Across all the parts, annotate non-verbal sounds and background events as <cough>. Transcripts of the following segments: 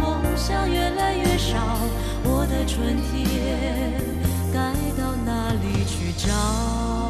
梦想越来越少，我的春天该到哪里去找？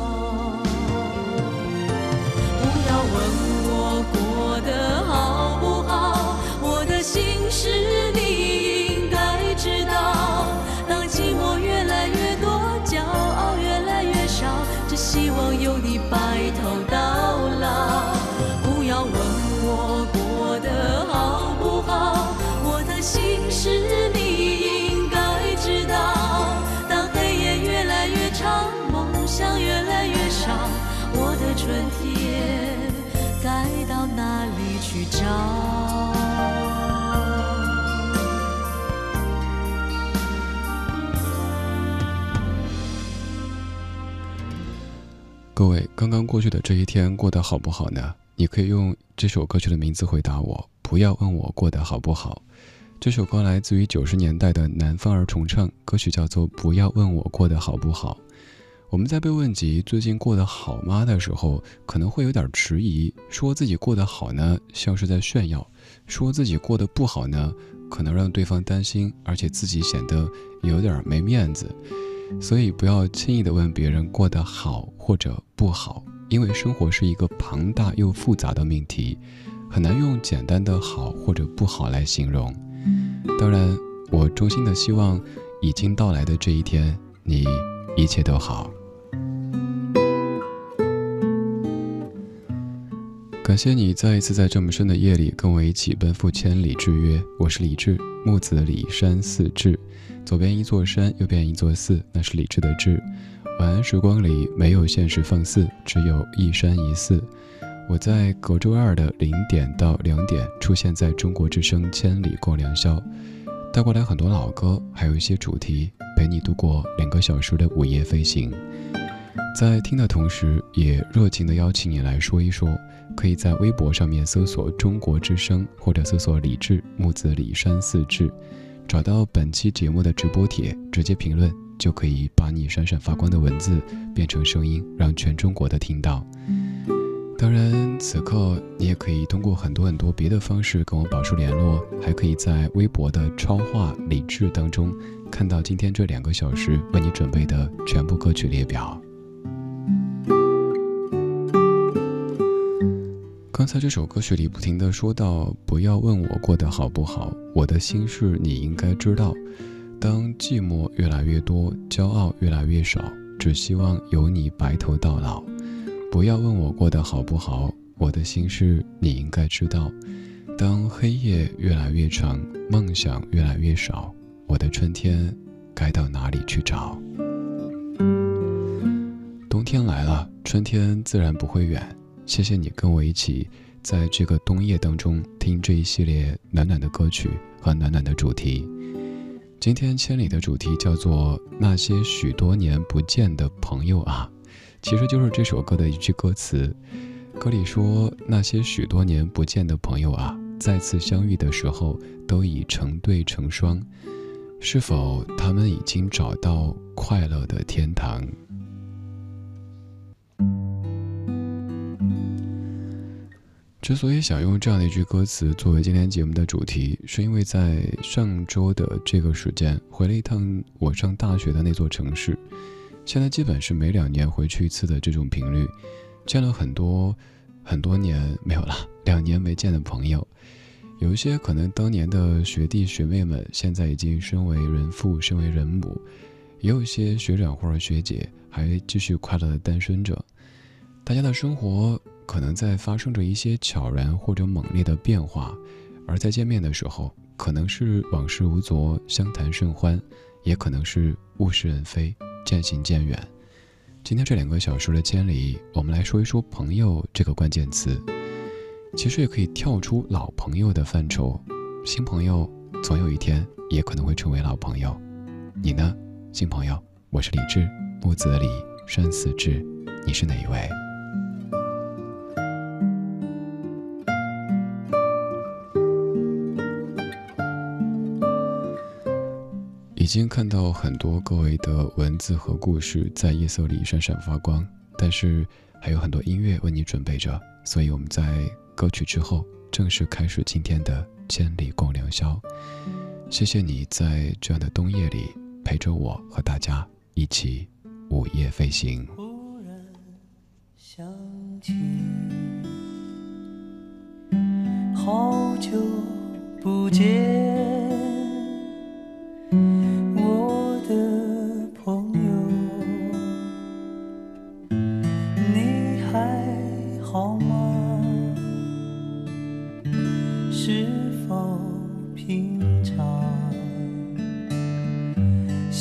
刚刚过去的这一天过得好不好呢？你可以用这首歌曲的名字回答我，不要问我过得好不好。这首歌来自于九十年代的南方儿重唱，歌曲叫做《不要问我过得好不好》。我们在被问及最近过得好吗的时候，可能会有点迟疑，说自己过得好呢，像是在炫耀；说自己过得不好呢，可能让对方担心，而且自己显得有点没面子。所以不要轻易的问别人过得好或者不好，因为生活是一个庞大又复杂的命题，很难用简单的好或者不好来形容。当然，我衷心的希望，已经到来的这一天，你一切都好。感谢你再一次在这么深的夜里跟我一起奔赴千里之约。我是李志，木子李山四志，左边一座山，右边一座寺，那是李智的智。晚安时光里没有现实放肆，只有一山一寺。我在隔周二的零点到两点出现在中国之声《千里共良宵》，带过来很多老歌，还有一些主题，陪你度过两个小时的午夜飞行。在听的同时，也热情地邀请你来说一说。可以在微博上面搜索“中国之声”或者搜索“李志木子李山四志”，找到本期节目的直播帖，直接评论，就可以把你闪闪发光的文字变成声音，让全中国的听到。当然，此刻你也可以通过很多很多别的方式跟我保持联络，还可以在微博的超话理智当中看到今天这两个小时为你准备的全部歌曲列表。刚才这首歌曲里不停的说到，不要问我过得好不好，我的心事你应该知道。当寂寞越来越多，骄傲越来越少，只希望有你白头到老。不要问我过得好不好，我的心事你应该知道。当黑夜越来越长，梦想越来越少，我的春天该到哪里去找？冬天来了，春天自然不会远。谢谢你跟我一起在这个冬夜当中听这一系列暖暖的歌曲和暖暖的主题。今天千里的主题叫做那些许多年不见的朋友啊，其实就是这首歌的一句歌词。歌里说那些许多年不见的朋友啊，再次相遇的时候都已成对成双，是否他们已经找到快乐的天堂？之所以想用这样的一句歌词作为今天节目的主题，是因为在上周的这个时间回了一趟我上大学的那座城市，现在基本是每两年回去一次的这种频率，见了很多很多年没有了，两年没见的朋友，有一些可能当年的学弟学妹们现在已经身为人父、身为人母，也有一些学长或者学姐还继续快乐的单身着，大家的生活。可能在发生着一些悄然或者猛烈的变化，而在见面的时候，可能是往事无昨，相谈甚欢，也可能是物是人非，渐行渐远。今天这两个小时的千里，我们来说一说“朋友”这个关键词。其实也可以跳出老朋友的范畴，新朋友总有一天也可能会成为老朋友。你呢，新朋友？我是李志，木子李，山寺志，你是哪一位？已经看到很多各位的文字和故事在夜色里闪闪发光，但是还有很多音乐为你准备着，所以我们在歌曲之后正式开始今天的千里共良宵。谢谢你在这样的冬夜里陪着我和大家一起午夜飞行。忽然想起，好久不见。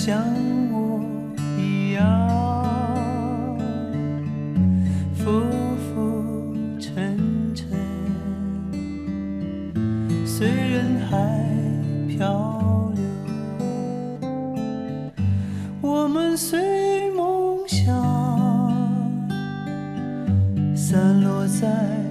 像我一样浮浮沉沉随人海漂流。我们随梦想散落在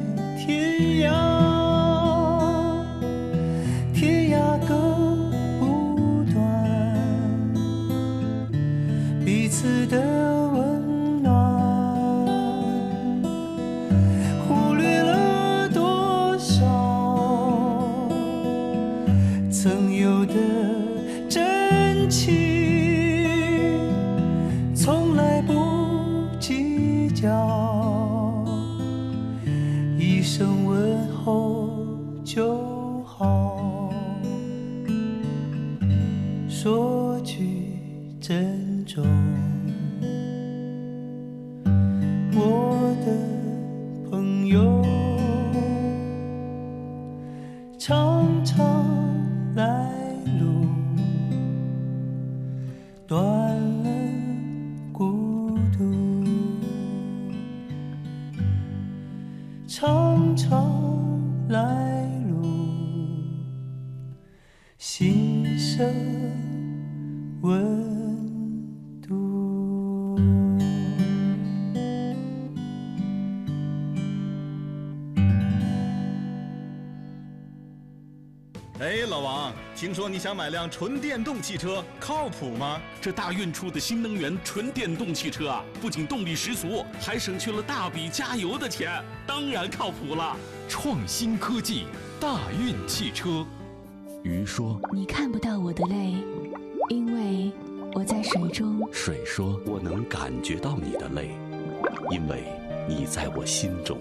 想买辆纯电动汽车，靠谱吗？这大运出的新能源纯电动汽车啊，不仅动力十足，还省去了大笔加油的钱，当然靠谱了。创新科技，大运汽车。鱼说你看不到我的泪，因为我在水中。水说我能感觉到你的泪，因为你在我心中。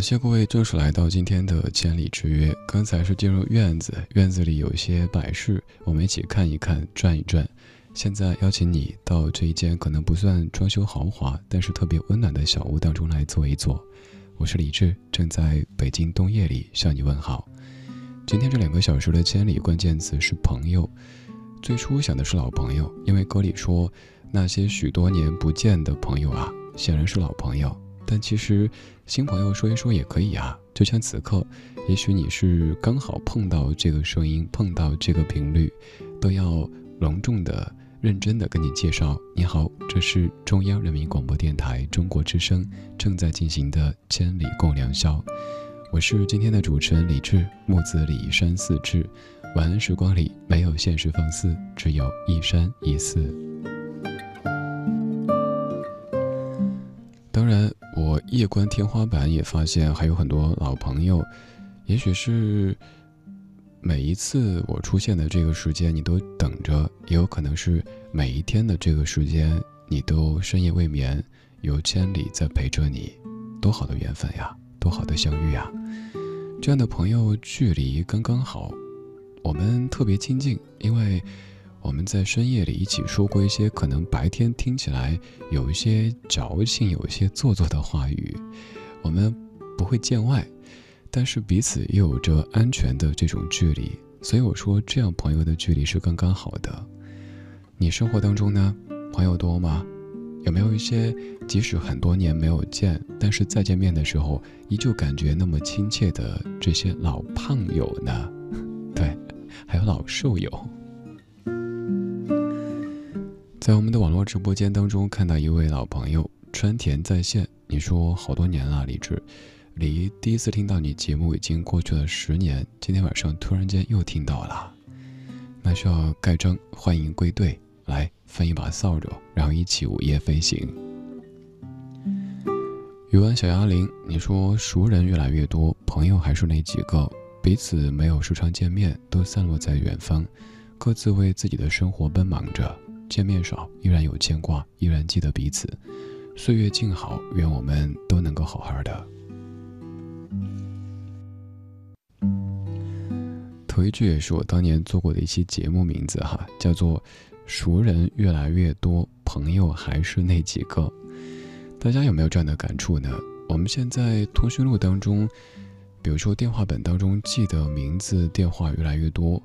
感谢各位正式来到今天的千里之约。刚才是进入院子，院子里有一些摆饰，我们一起看一看，转一转。现在邀请你到这一间可能不算装修豪华，但是特别温暖的小屋当中来坐一坐。我是李志，正在北京冬夜里向你问好。今天这两个小时的千里关键词是朋友。最初想的是老朋友，因为歌里说那些许多年不见的朋友啊，显然是老朋友。但其实，新朋友说一说也可以啊。就像此刻，也许你是刚好碰到这个声音，碰到这个频率，都要隆重的、认真的跟你介绍。你好，这是中央人民广播电台中国之声正在进行的《千里共良宵》，我是今天的主持人李志，木子李山寺志。晚安时光里没有现实放肆，只有一山一寺。当然，夜观天花板也发现还有很多老朋友，也许是每一次我出现的这个时间你都等着，也有可能是每一天的这个时间你都深夜未眠，有千里在陪着你，多好的缘分呀，多好的相遇呀！这样的朋友距离刚刚好，我们特别亲近，因为。我们在深夜里一起说过一些可能白天听起来有一些矫情、有一些做作的话语。我们不会见外，但是彼此又有着安全的这种距离。所以我说，这样朋友的距离是刚刚好的。你生活当中呢，朋友多吗？有没有一些即使很多年没有见，但是再见面的时候依旧感觉那么亲切的这些老胖友呢？对，还有老瘦友。在我们的网络直播间当中，看到一位老朋友川田在线。你说好多年了，李志，离第一次听到你节目已经过去了十年。今天晚上突然间又听到了，那需要盖章欢迎归队，来分一把扫帚，然后一起午夜飞行。语文小鸭铃，你说熟人越来越多，朋友还是那几个，彼此没有时常见面，都散落在远方，各自为自己的生活奔忙着。见面少，依然有牵挂，依然记得彼此。岁月静好，愿我们都能够好好的。头一句也是我当年做过的一期节目名字哈，叫做“熟人越来越多，朋友还是那几个”。大家有没有这样的感触呢？我们现在通讯录当中，比如说电话本当中记的名字、电话越来越多。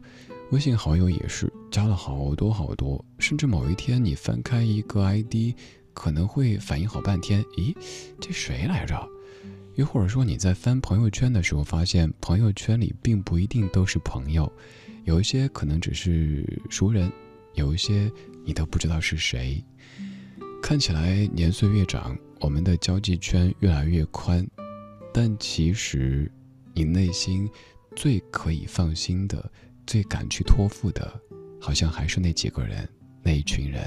微信好友也是加了好多好多，甚至某一天你翻开一个 ID，可能会反应好半天，咦，这谁来着？又或者说你在翻朋友圈的时候，发现朋友圈里并不一定都是朋友，有一些可能只是熟人，有一些你都不知道是谁。看起来年岁越长，我们的交际圈越来越宽，但其实你内心。最可以放心的、最敢去托付的，好像还是那几个人、那一群人，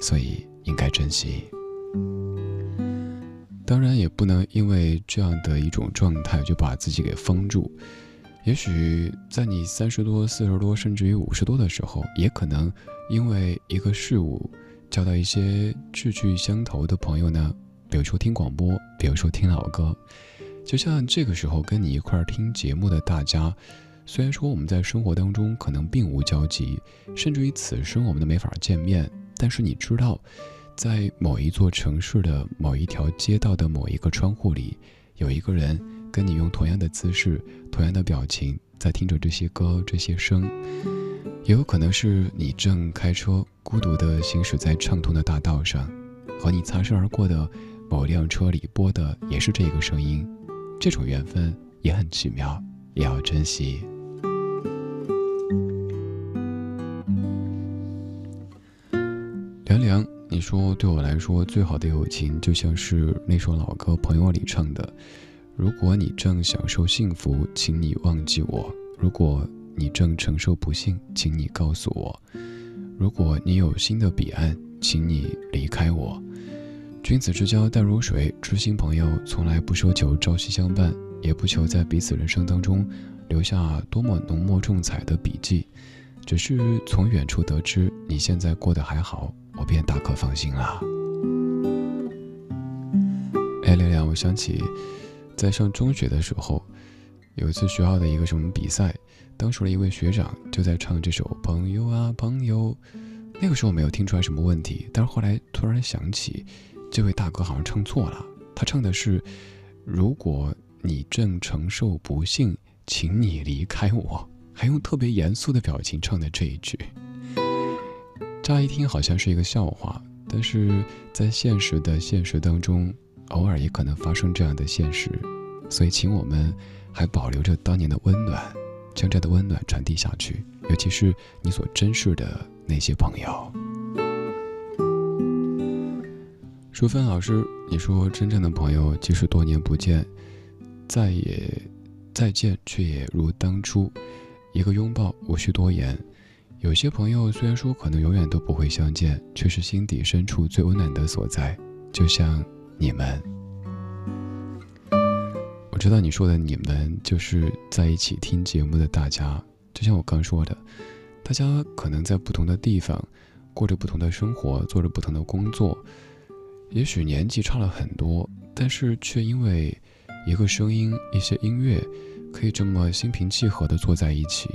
所以应该珍惜。当然，也不能因为这样的一种状态就把自己给封住。也许在你三十多、四十多，甚至于五十多的时候，也可能因为一个事物，交到一些志趣相投的朋友呢。比如说听广播，比如说听老歌，就像这个时候跟你一块儿听节目的大家，虽然说我们在生活当中可能并无交集，甚至于此生我们都没法见面，但是你知道，在某一座城市的某一条街道的某一个窗户里，有一个人。跟你用同样的姿势、同样的表情，在听着这些歌、这些声，也有可能是你正开车，孤独地行驶在畅通的大道上，和你擦身而过的某辆车里播的也是这个声音，这种缘分也很奇妙，也要珍惜。凉凉，你说对我来说最好的友情，就像是那首老歌《朋友》里唱的。如果你正享受幸福，请你忘记我；如果你正承受不幸，请你告诉我；如果你有新的彼岸，请你离开我。君子之交淡如水，知心朋友从来不奢求朝夕相伴，也不求在彼此人生当中留下多么浓墨重彩的笔记，只是从远处得知你现在过得还好，我便大可放心了。哎，亮亮，我想起。在上中学的时候，有一次学校的一个什么比赛，当时的一位学长就在唱这首《朋友啊朋友》，那个时候没有听出来什么问题，但是后来突然想起，这位大哥好像唱错了，他唱的是“如果你正承受不幸，请你离开我”，还用特别严肃的表情唱的这一句，乍一听好像是一个笑话，但是在现实的现实当中。偶尔也可能发生这样的现实，所以请我们还保留着当年的温暖，将这的温暖传递下去，尤其是你所珍视的那些朋友。淑芬老师，你说真正的朋友，即使多年不见，再也再见，却也如当初，一个拥抱无需多言。有些朋友虽然说可能永远都不会相见，却是心底深处最温暖的所在，就像。你们，我知道你说的你们就是在一起听节目的大家。就像我刚说的，大家可能在不同的地方，过着不同的生活，做着不同的工作，也许年纪差了很多，但是却因为一个声音、一些音乐，可以这么心平气和的坐在一起，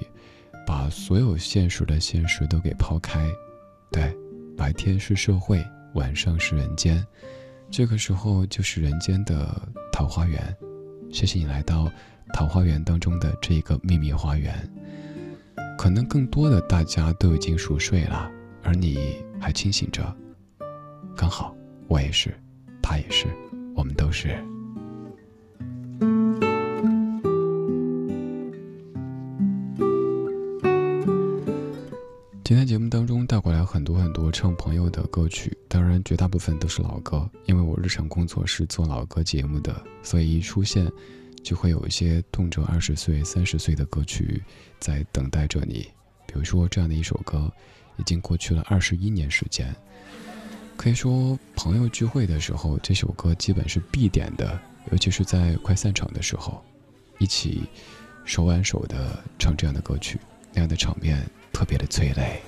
把所有现实的现实都给抛开。对，白天是社会，晚上是人间。这个时候就是人间的桃花源，谢谢你来到桃花源当中的这一个秘密花园。可能更多的大家都已经熟睡了，而你还清醒着，刚好我也是，他也是，我们都是。很多很多唱朋友的歌曲，当然绝大部分都是老歌，因为我日常工作是做老歌节目的，所以一出现就会有一些动辄二十岁、三十岁的歌曲在等待着你。比如说这样的一首歌，已经过去了二十一年时间，可以说朋友聚会的时候，这首歌基本是必点的，尤其是在快散场的时候，一起手挽手的唱这样的歌曲，那样的场面。特别的催泪，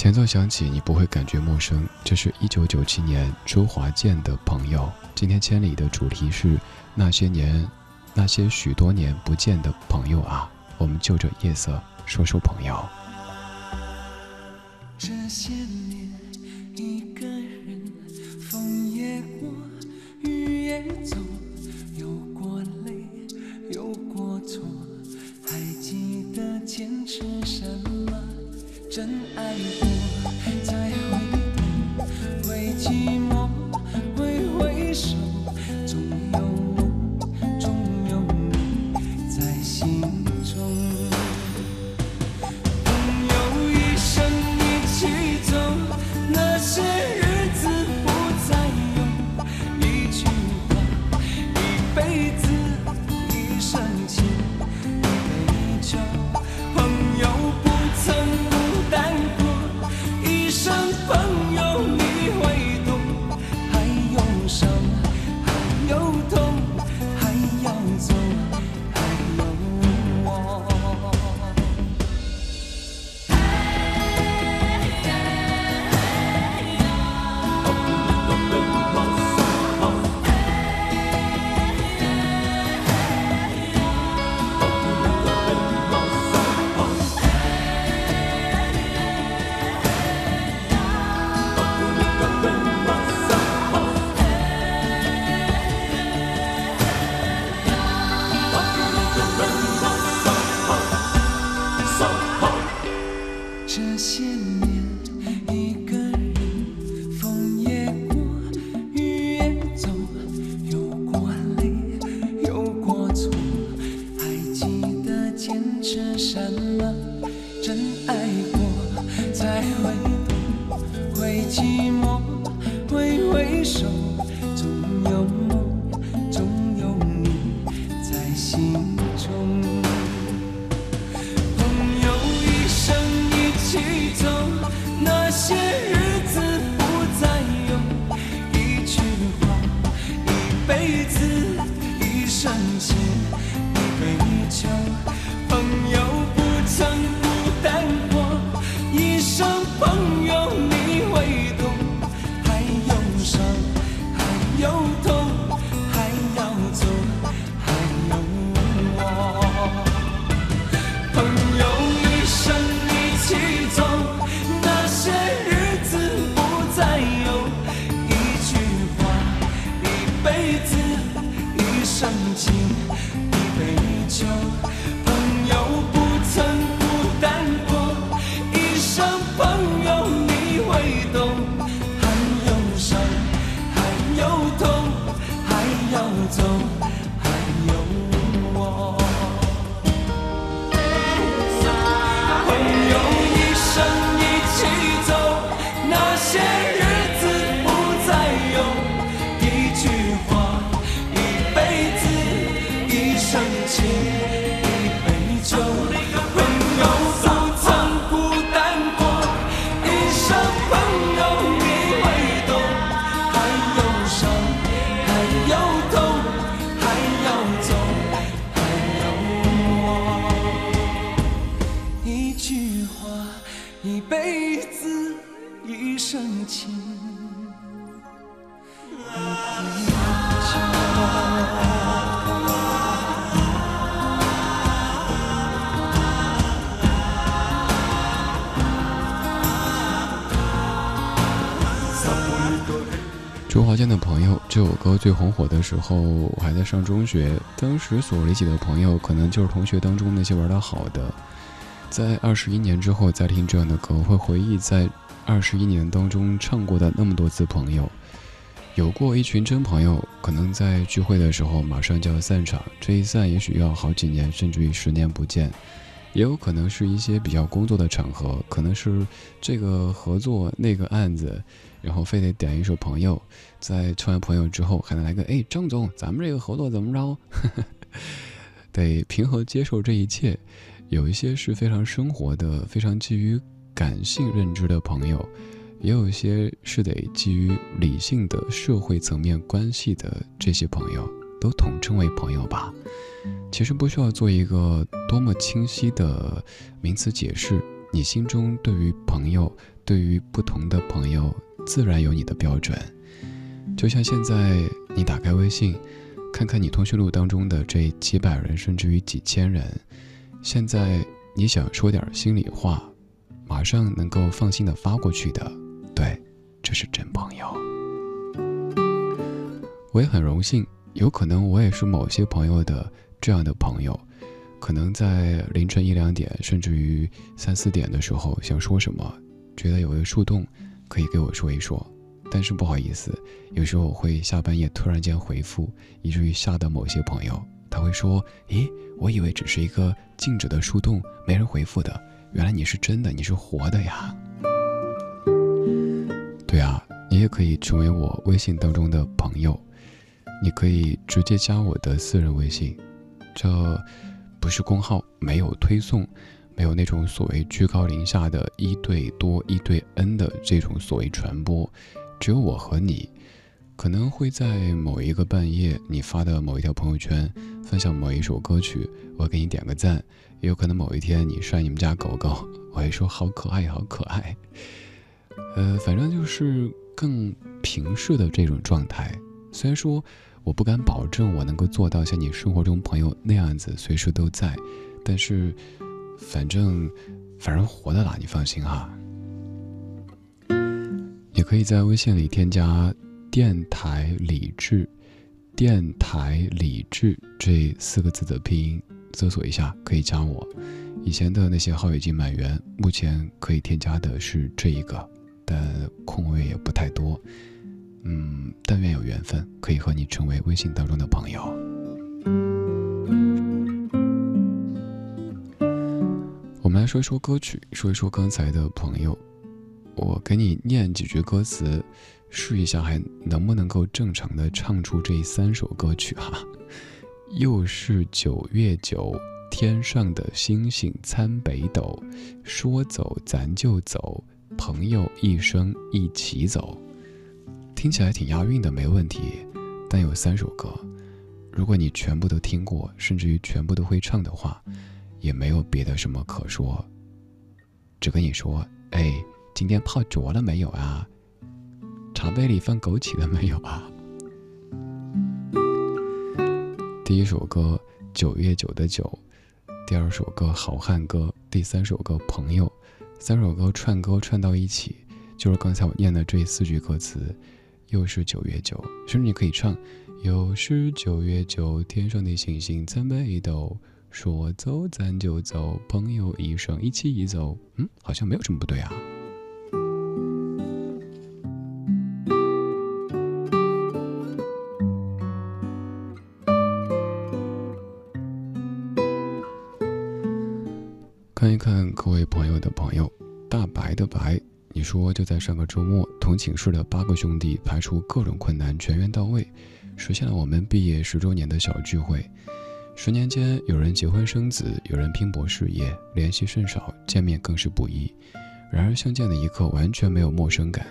前奏响起，你不会感觉陌生。这是一九九七年周华健的朋友。今天千里的主题是那些年，那些许多年不见的朋友啊，我们就着夜色说说朋友。这些这首歌最红火的时候，我还在上中学，当时所理解的朋友，可能就是同学当中那些玩得好的。在二十一年之后再听这样的歌，会回忆在二十一年当中唱过的那么多次朋友。有过一群真朋友，可能在聚会的时候马上就要散场，这一散也许要好几年，甚至于十年不见。也有可能是一些比较工作的场合，可能是这个合作那个案子，然后非得点一首《朋友》，在成为《朋友》之后，还能来个哎，张总，咱们这个合作怎么着？<laughs> 得平和接受这一切。有一些是非常生活的、非常基于感性认知的朋友，也有一些是得基于理性的社会层面关系的这些朋友，都统称为朋友吧。其实不需要做一个多么清晰的名词解释，你心中对于朋友，对于不同的朋友，自然有你的标准。就像现在你打开微信，看看你通讯录当中的这几百人，甚至于几千人，现在你想说点心里话，马上能够放心的发过去的，对，这是真朋友。我也很荣幸，有可能我也是某些朋友的。这样的朋友，可能在凌晨一两点，甚至于三四点的时候，想说什么，觉得有个树洞，可以给我说一说。但是不好意思，有时候我会下半夜突然间回复，以至于吓到某些朋友。他会说：“咦，我以为只是一个静止的树洞，没人回复的，原来你是真的，你是活的呀。”对啊，你也可以成为我微信当中的朋友，你可以直接加我的私人微信。这不是公号，没有推送，没有那种所谓居高临下的一对多、一对 N 的这种所谓传播，只有我和你，可能会在某一个半夜，你发的某一条朋友圈分享某一首歌曲，我给你点个赞；也有可能某一天你晒你们家狗狗，<laughs> 我会说好可爱，好可爱。呃，反正就是更平视的这种状态，虽然说。我不敢保证我能够做到像你生活中朋友那样子随时都在，但是，反正，反正活的啦，你放心哈。也可以在微信里添加“电台理智”，“电台理智”这四个字的拼音，搜索一下可以加我。以前的那些号已经满员，目前可以添加的是这一个，但空位也不太多。嗯，但愿有缘分，可以和你成为微信当中的朋友。我们来说一说歌曲，说一说刚才的朋友。我给你念几句歌词，试一下还能不能够正常的唱出这三首歌曲哈。<laughs> 又是九月九，天上的星星参北斗，说走咱就走，朋友一生一起走。听起来挺押韵的，没问题。但有三首歌，如果你全部都听过，甚至于全部都会唱的话，也没有别的什么可说，只跟你说：“哎，今天泡脚了没有啊？茶杯里放枸杞了没有啊？”第一首歌《九月九的九》，第二首歌《好汉歌》，第三首歌《朋友》，三首歌串歌串到一起，就是刚才我念的这四句歌词。又是九月九，甚至你可以唱：又是九月九，天上的星星参北斗，说走咱就走，朋友一生一起一走。嗯，好像没有什么不对啊。看一看各位朋友的朋友，大白的白，你说就在上个周末，同寝室的八个兄弟排除各种困难，全员到位，实现了我们毕业十周年的小聚会。十年间，有人结婚生子，有人拼搏事业，联系甚少，见面更是不易。然而相见的一刻，完全没有陌生感，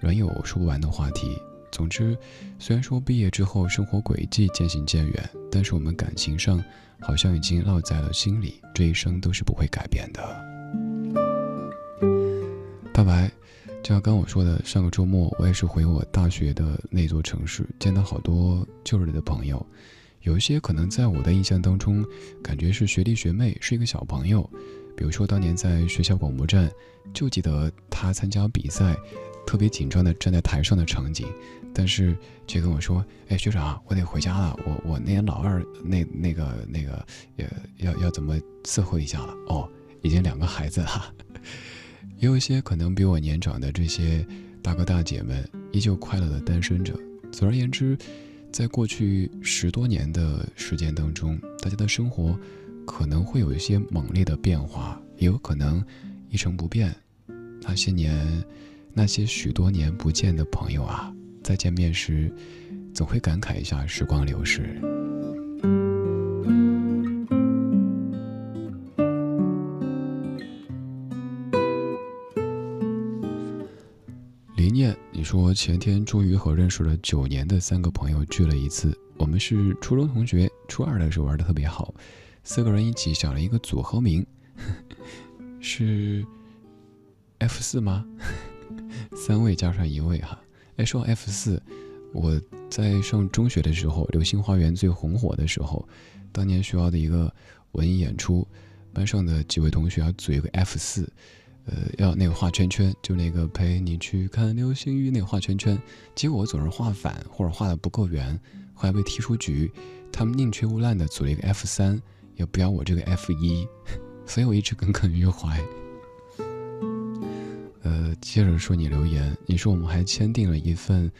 仍有说不完的话题。总之，虽然说毕业之后生活轨迹渐行渐远，但是我们感情上好像已经烙在了心里，这一生都是不会改变的。大白，就像刚我说的，上个周末我也是回我大学的那座城市，见到好多旧日的朋友，有一些可能在我的印象当中，感觉是学弟学妹，是一个小朋友。比如说当年在学校广播站，就记得他参加比赛，特别紧张的站在台上的场景。但是却跟我说：“哎，学长，我得回家了。我我那年老二那那个那个，也，要要怎么伺候一下了？哦，已经两个孩子了。也 <laughs> 有一些可能比我年长的这些大哥大姐们，依旧快乐的单身着。总而言之，在过去十多年的时间当中，大家的生活可能会有一些猛烈的变化，也有可能一成不变。那些年，那些许多年不见的朋友啊。”再见面时，总会感慨一下时光流逝。林念，你说前天终于和认识了九年的三个朋友聚了一次。我们是初中同学，初二的时候玩的特别好，四个人一起想了一个组合名，<laughs> 是 F 四吗？<laughs> 三位加上一位哈。哎，说 F 四，我在上中学的时候，《流星花园》最红火的时候，当年学校的一个文艺演出，班上的几位同学要组一个 F 四，呃，要那个画圈圈，就那个陪你去看流星雨那个画圈圈，结果我总是画反或者画的不够圆，后来被踢出局，他们宁缺毋滥的组了一个 F 三，也不要我这个 F 一，<laughs> 所以我一直耿耿于怀。呃，接着说你留言，你说我们还签订了一份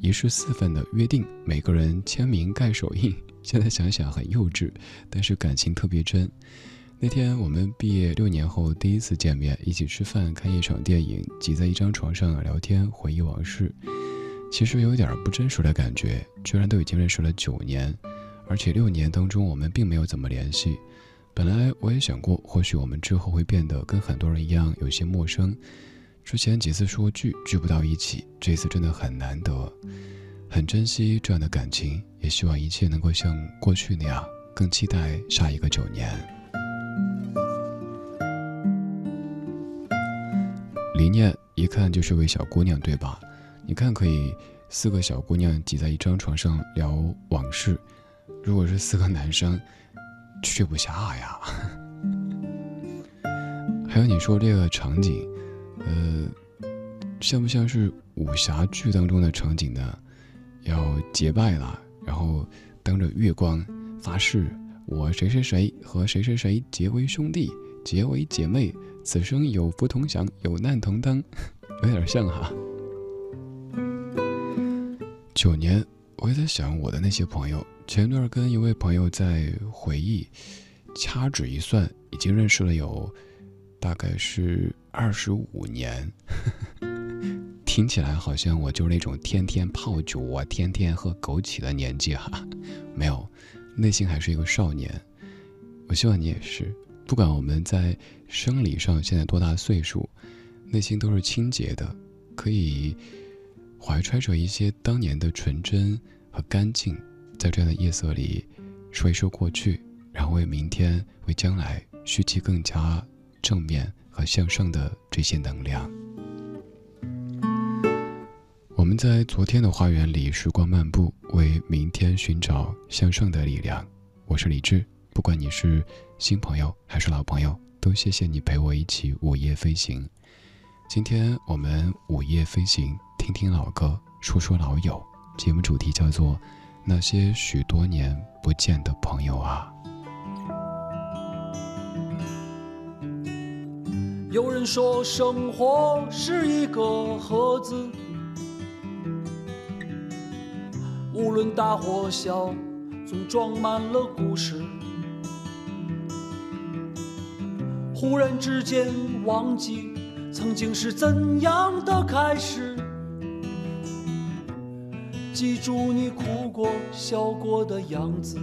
一式四份的约定，每个人签名盖手印。现在想想很幼稚，但是感情特别真。那天我们毕业六年后第一次见面，一起吃饭、看一场电影，挤在一张床上聊天，回忆往事。其实有点不真实的感觉，居然都已经认识了九年，而且六年当中我们并没有怎么联系。本来我也想过，或许我们之后会变得跟很多人一样有些陌生。之前几次说聚聚不到一起，这次真的很难得，很珍惜这样的感情，也希望一切能够像过去那样，更期待下一个九年。lý 念一看就是位小姑娘，对吧？你看，可以四个小姑娘挤在一张床上聊往事，如果是四个男生，睡不下呀。<laughs> 还有你说这个场景。呃，像不像是武侠剧当中的场景呢？要结拜了，然后当着月光发誓，我谁谁谁和谁谁谁结为兄弟，结为姐妹，此生有福同享，有难同当，<laughs> 有点像哈。九年，我也在想我的那些朋友。前段跟一位朋友在回忆，掐指一算，已经认识了有。大概是二十五年，<laughs> 听起来好像我就是那种天天泡酒啊、天天喝枸杞的年纪哈。<laughs> 没有，内心还是一个少年。我希望你也是，不管我们在生理上现在多大岁数，内心都是清洁的，可以怀揣着一些当年的纯真和干净，在这样的夜色里，说一说过去，然后为明天、为将来蓄积更加正面和向上的这些能量。我们在昨天的花园里时光漫步，为明天寻找向上的力量。我是李志，不管你是新朋友还是老朋友，都谢谢你陪我一起午夜飞行。今天我们午夜飞行，听听老歌，说说老友。节目主题叫做《那些许多年不见的朋友啊》。有人说，生活是一个盒子，无论大或小，总装满了故事。忽然之间，忘记。曾经是怎样的开始？记住你哭过、笑过的样子。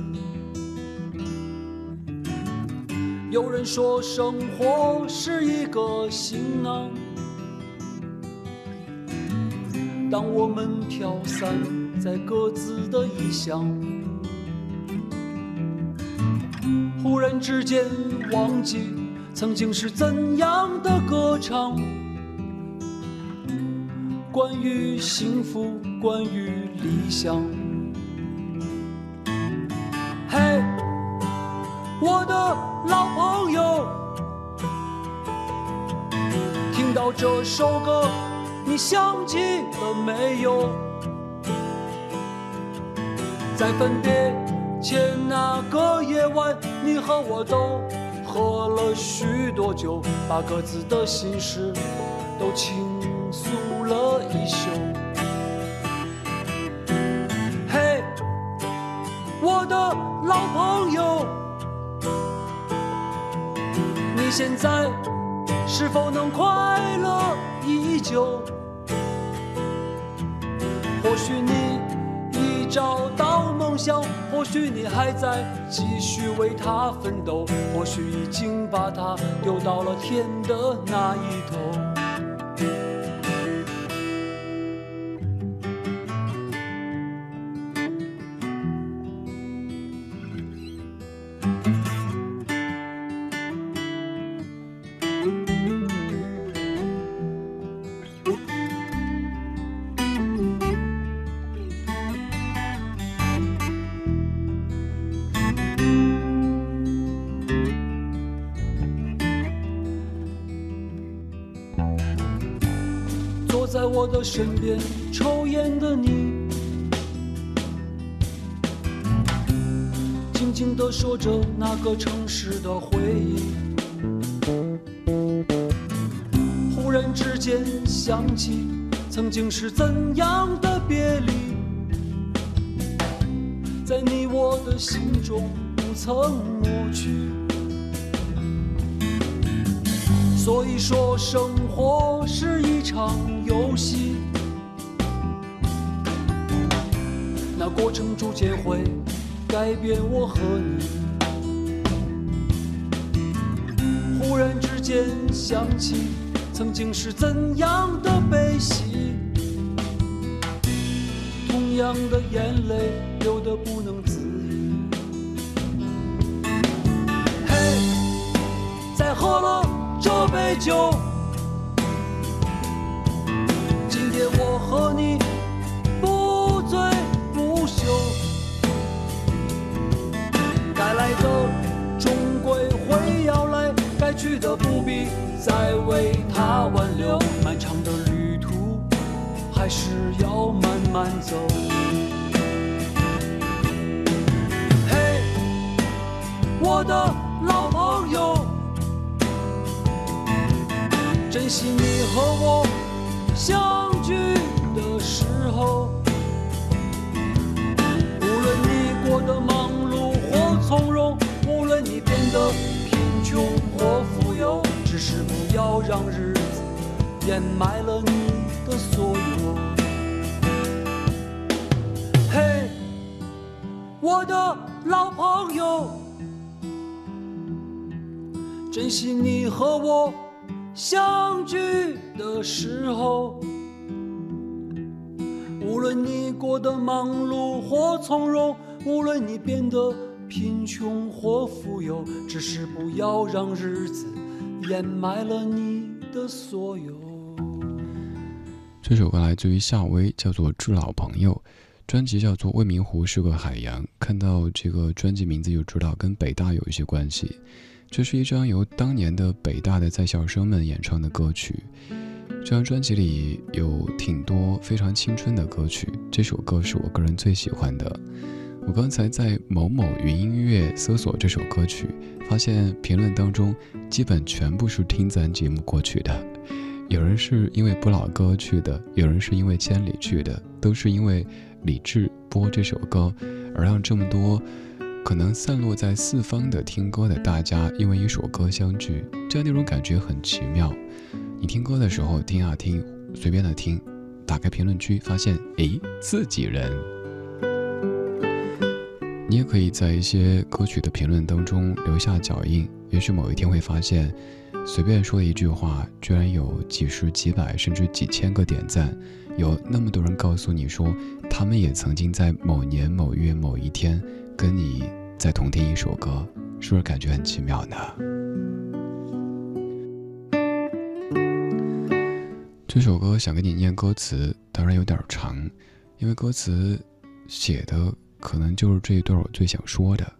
有人说生活是一个行囊，当我们飘散在各自的异乡，忽然之间忘记。曾经是怎样的歌唱？关于幸福，关于理想。嘿，我的老朋友，听到这首歌，你想起了没有？在分别前那个夜晚，你和我都。喝了许多酒，把各自的心事都倾诉了一宿。嘿，我的老朋友，你现在是否能快乐依旧？或许你已找到梦想。或许你还在继续为它奋斗，或许已经把它丢到了天的那一头。说着那个城市的回忆。忽然之间想起，曾经是怎样的别离，在你我的心中不曾抹去。所以说，生活是一场游戏，那过程逐渐会改变我和你。忽然之间想起，曾经是怎样的悲喜，同样的眼泪流得不能自已。嘿，再喝了。这杯酒，的不必再为他挽留。漫长的旅途还是要慢慢走。嘿，我的老朋友。珍惜你和我相聚的时候，无论你过得忙碌或从容，无论你变得贫穷或富有，只是不要让日子掩埋了你的所有。嘿，我的老朋友，珍惜你和我。相聚的时候，无论你过得忙碌或从容，无论你变得贫穷或富有，只是不要让日子掩埋了你的所有。这首歌来自于夏威，叫做《致老朋友》，专辑叫做《未名湖是个海洋》。看到这个专辑名字就知道跟北大有一些关系。这是一张由当年的北大的在校生们演唱的歌曲。这张专辑里有挺多非常青春的歌曲，这首歌是我个人最喜欢的。我刚才在某某云音乐搜索这首歌曲，发现评论当中基本全部是听咱节目过去的。有人是因为不老歌去的，有人是因为千里去的，都是因为李志播这首歌，而让这么多可能散落在四方的听歌的大家，因为一首歌相聚，这样那种感觉很奇妙。你听歌的时候听啊听，随便的听，打开评论区发现，诶，自己人。你也可以在一些歌曲的评论当中留下脚印，也许某一天会发现。随便说一句话，居然有几十、几百，甚至几千个点赞，有那么多人告诉你说，他们也曾经在某年某月某一天跟你在同听一首歌，是不是感觉很奇妙呢？这首歌想给你念歌词，当然有点长，因为歌词写的可能就是这一段我最想说的。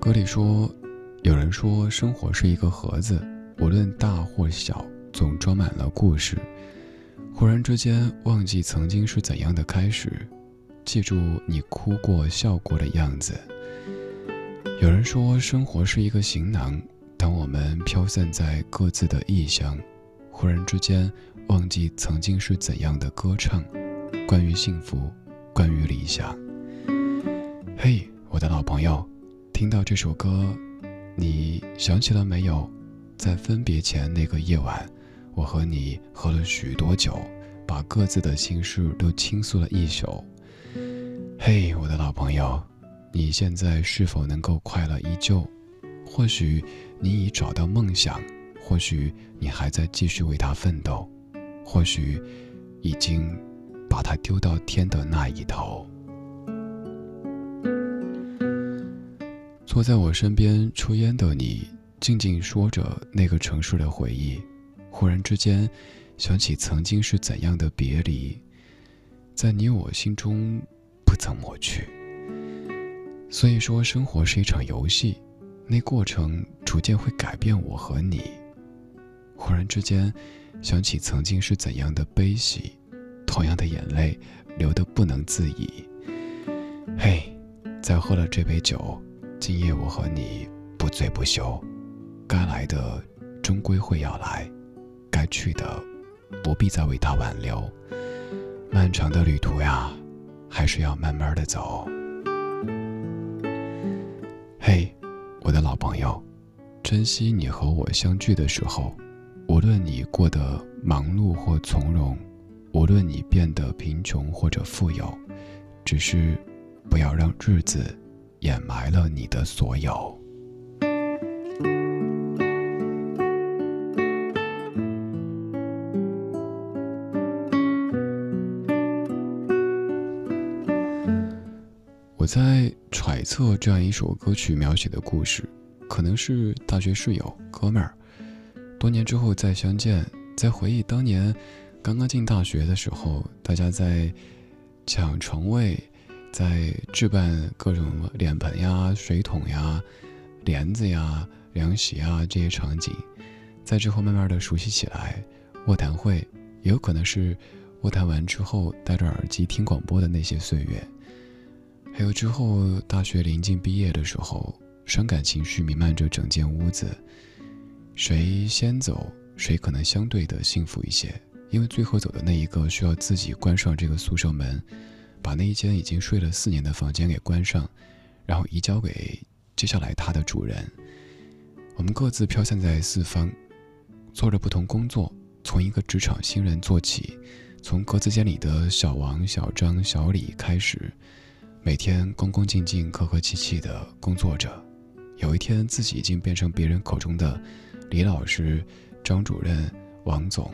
歌里说，有人说生活是一个盒子，无论大或小，总装满了故事。忽然之间，忘记曾经是怎样的开始，记住你哭过、笑过的样子。有人说生活是一个行囊，当我们飘散在各自的异乡，忽然之间忘记曾经是怎样的歌唱，关于幸福，关于理想。嘿，我的老朋友。听到这首歌，你想起了没有？在分别前那个夜晚，我和你喝了许多酒，把各自的心事都倾诉了一宿。嘿，我的老朋友，你现在是否能够快乐依旧？或许你已找到梦想，或许你还在继续为它奋斗，或许已经把它丢到天的那一头。坐在我身边抽烟的你，静静说着那个城市的回忆。忽然之间，想起曾经是怎样的别离，在你我心中不曾抹去。所以说，生活是一场游戏，那过程逐渐会改变我和你。忽然之间，想起曾经是怎样的悲喜，同样的眼泪流得不能自已。嘿，再喝了这杯酒。今夜我和你不醉不休，该来的终归会要来，该去的不必再为他挽留。漫长的旅途呀，还是要慢慢的走。嘿，我的老朋友，珍惜你和我相聚的时候，无论你过得忙碌或从容，无论你变得贫穷或者富有，只是不要让日子。掩埋了你的所有。我在揣测这样一首歌曲描写的故事，可能是大学室友哥们儿，多年之后再相见，在回忆当年刚刚进大学的时候，大家在抢床位。在置办各种脸盆呀、水桶呀、帘子呀、凉席啊这些场景，在之后慢慢的熟悉起来。卧谈会也有可能是卧谈完之后戴着耳机听广播的那些岁月，还有之后大学临近毕业的时候，伤感情绪弥漫着整间屋子。谁先走，谁可能相对的幸福一些，因为最后走的那一个需要自己关上这个宿舍门。把那一间已经睡了四年的房间给关上，然后移交给接下来他的主人。我们各自飘散在四方，做着不同工作，从一个职场新人做起，从格子间里的小王、小张、小李开始，每天恭恭敬敬、客客气气的工作着。有一天，自己已经变成别人口中的李老师、张主任、王总。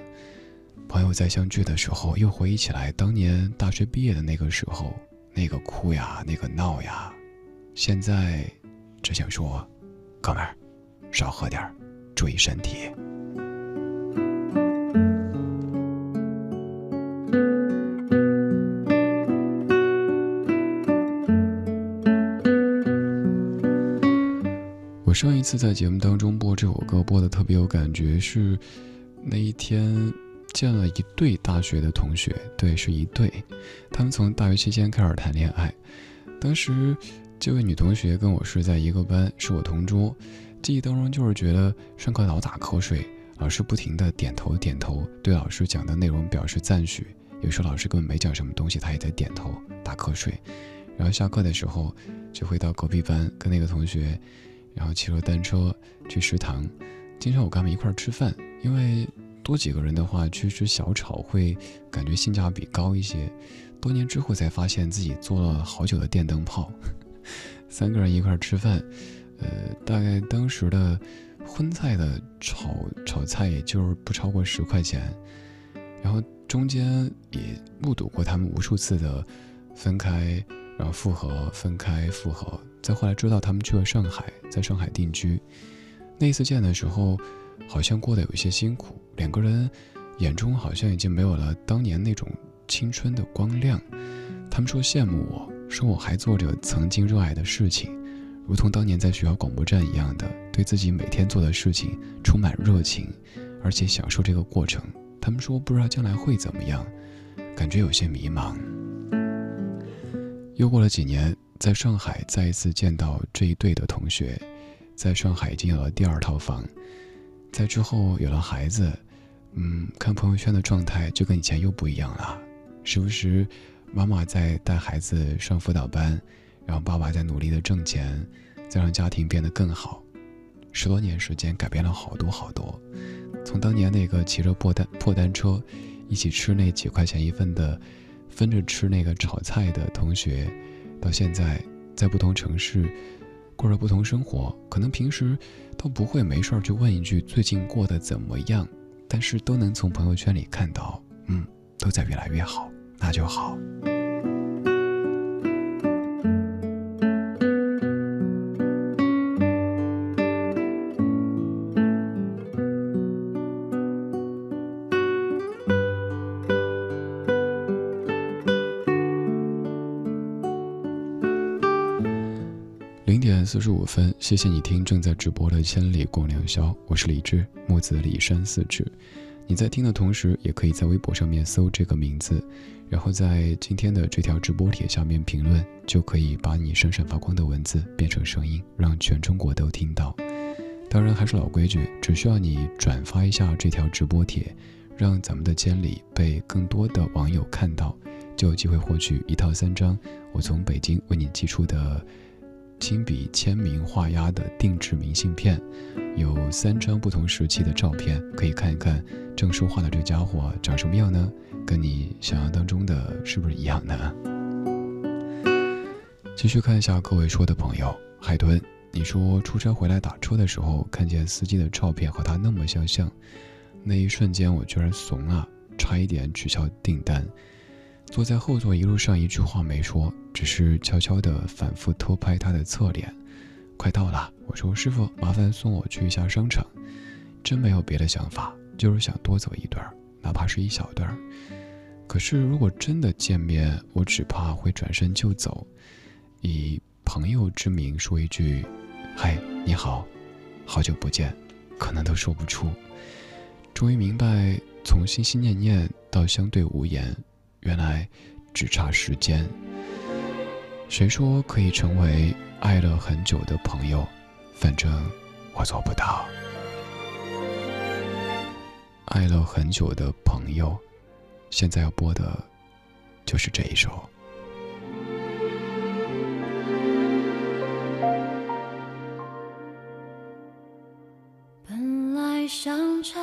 朋友在相聚的时候，又回忆起来当年大学毕业的那个时候，那个哭呀，那个闹呀。现在，只想说，哥们儿，少喝点儿，注意身体。次在节目当中播这首歌，播的特别有感觉，是那一天。见了一对大学的同学，对，是一对。他们从大学期间开始谈恋爱。当时这位女同学跟我是在一个班，是我同桌。记忆当中就是觉得上课老打瞌睡，老师不停的点头点头，对老师讲的内容表示赞许。有时候老师根本没讲什么东西，他也在点头打瞌睡。然后下课的时候就会到隔壁班跟那个同学，然后骑着单车去食堂。经常我跟他们一块儿吃饭，因为。多几个人的话，去吃小炒会感觉性价比高一些。多年之后才发现自己做了好久的电灯泡。<laughs> 三个人一块儿吃饭，呃，大概当时的荤菜的炒炒菜也就是不超过十块钱。然后中间也目睹过他们无数次的分开，然后复合，分开复合。再后来知道他们去了上海，在上海定居。那一次见的时候。好像过得有些辛苦，两个人眼中好像已经没有了当年那种青春的光亮。他们说羡慕我，说我还做着曾经热爱的事情，如同当年在学校广播站一样的，对自己每天做的事情充满热情，而且享受这个过程。他们说不知道将来会怎么样，感觉有些迷茫。又过了几年，在上海再一次见到这一对的同学，在上海已经有了第二套房。在之后有了孩子，嗯，看朋友圈的状态就跟以前又不一样了。时不时，妈妈在带孩子上辅导班，然后爸爸在努力的挣钱，再让家庭变得更好。十多年时间改变了好多好多。从当年那个骑着破单破单车，一起吃那几块钱一份的，分着吃那个炒菜的同学，到现在在不同城市。过着不同生活，可能平时都不会没事儿去问一句最近过得怎么样，但是都能从朋友圈里看到，嗯，都在越来越好，那就好。四十五分，谢谢你听正在直播的《千里共良宵》，我是李志，木子李山四志。你在听的同时，也可以在微博上面搜这个名字，然后在今天的这条直播帖下面评论，就可以把你闪闪发光的文字变成声音，让全中国都听到。当然还是老规矩，只需要你转发一下这条直播帖，让咱们的千里被更多的网友看到，就有机会获取一套三张我从北京为你寄出的。亲笔签名画押的定制明信片，有三张不同时期的照片，可以看一看正说话的这家伙长什么样呢？跟你想象当中的是不是一样呢？继续看一下各位说的朋友，海豚，你说出差回来打车的时候，看见司机的照片和他那么相像，那一瞬间我居然怂了，差一点取消订单。坐在后座，一路上一句话没说，只是悄悄地反复偷拍他的侧脸。快到了，我说：“师傅，麻烦送我去一下商场。”真没有别的想法，就是想多走一段，哪怕是一小段。可是如果真的见面，我只怕会转身就走，以朋友之名说一句：“嗨，你好，好久不见。”可能都说不出。终于明白，从心心念念到相对无言。原来，只差时间。谁说可以成为爱了很久的朋友？反正我做不到。爱了很久的朋友，现在要播的，就是这一首。本来想着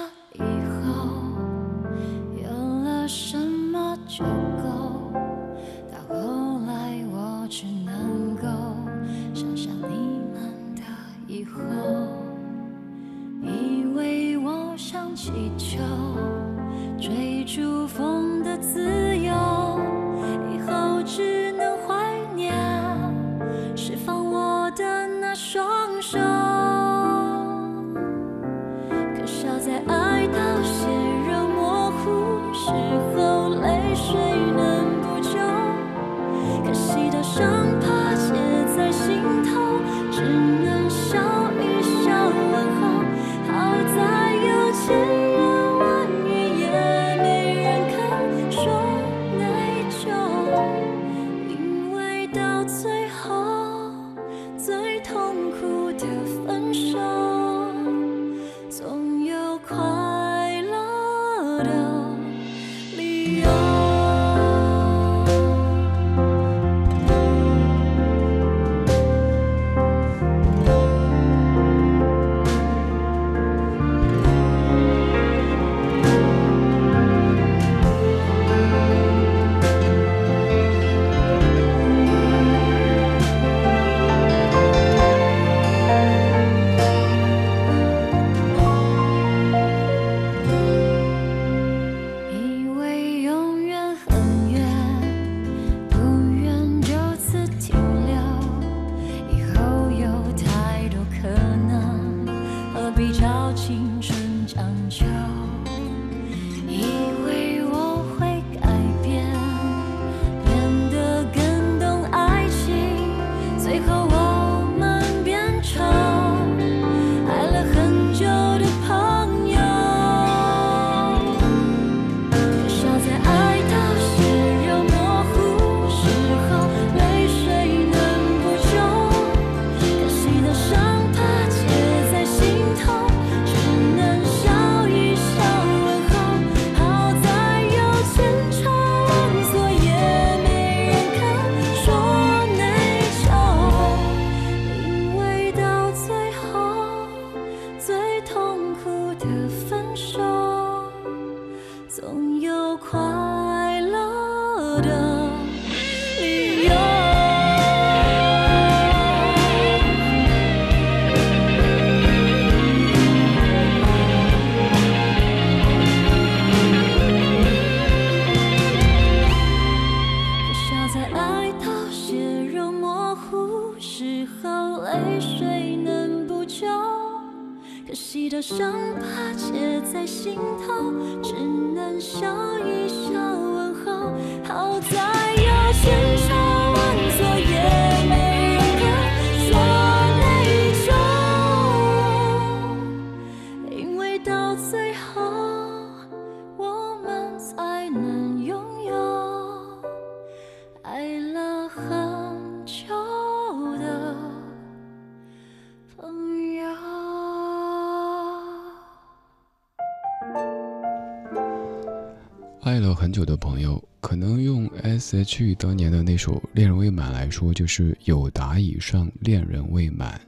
在去当年的那首《恋人未满》来说，就是有达以上恋人未满。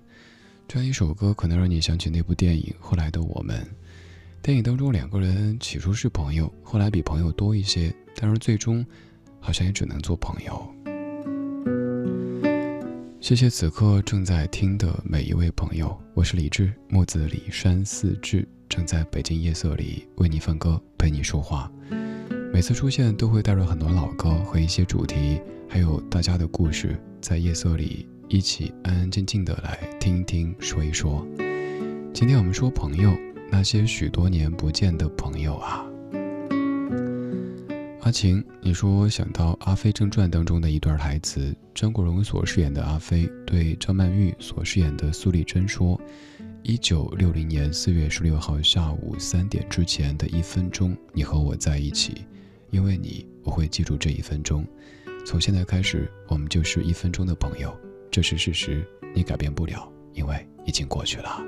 这样一首歌，可能让你想起那部电影《后来的我们》。电影当中两个人起初是朋友，后来比朋友多一些，但是最终好像也只能做朋友。谢谢此刻正在听的每一位朋友，我是李志，木子李山四志，正在北京夜色里为你放歌，陪你说话。每次出现都会带着很多老歌和一些主题，还有大家的故事，在夜色里一起安安静静的来听一听，说一说。今天我们说朋友，那些许多年不见的朋友啊。阿晴，你说想到《阿飞正传》当中的一段台词，张国荣所饰演的阿飞对张曼玉所饰演的苏丽珍说：“一九六零年四月十六号下午三点之前的一分钟，你和我在一起。”因为你，我会记住这一分钟。从现在开始，我们就是一分钟的朋友，这是事实，你改变不了，因为已经过去了。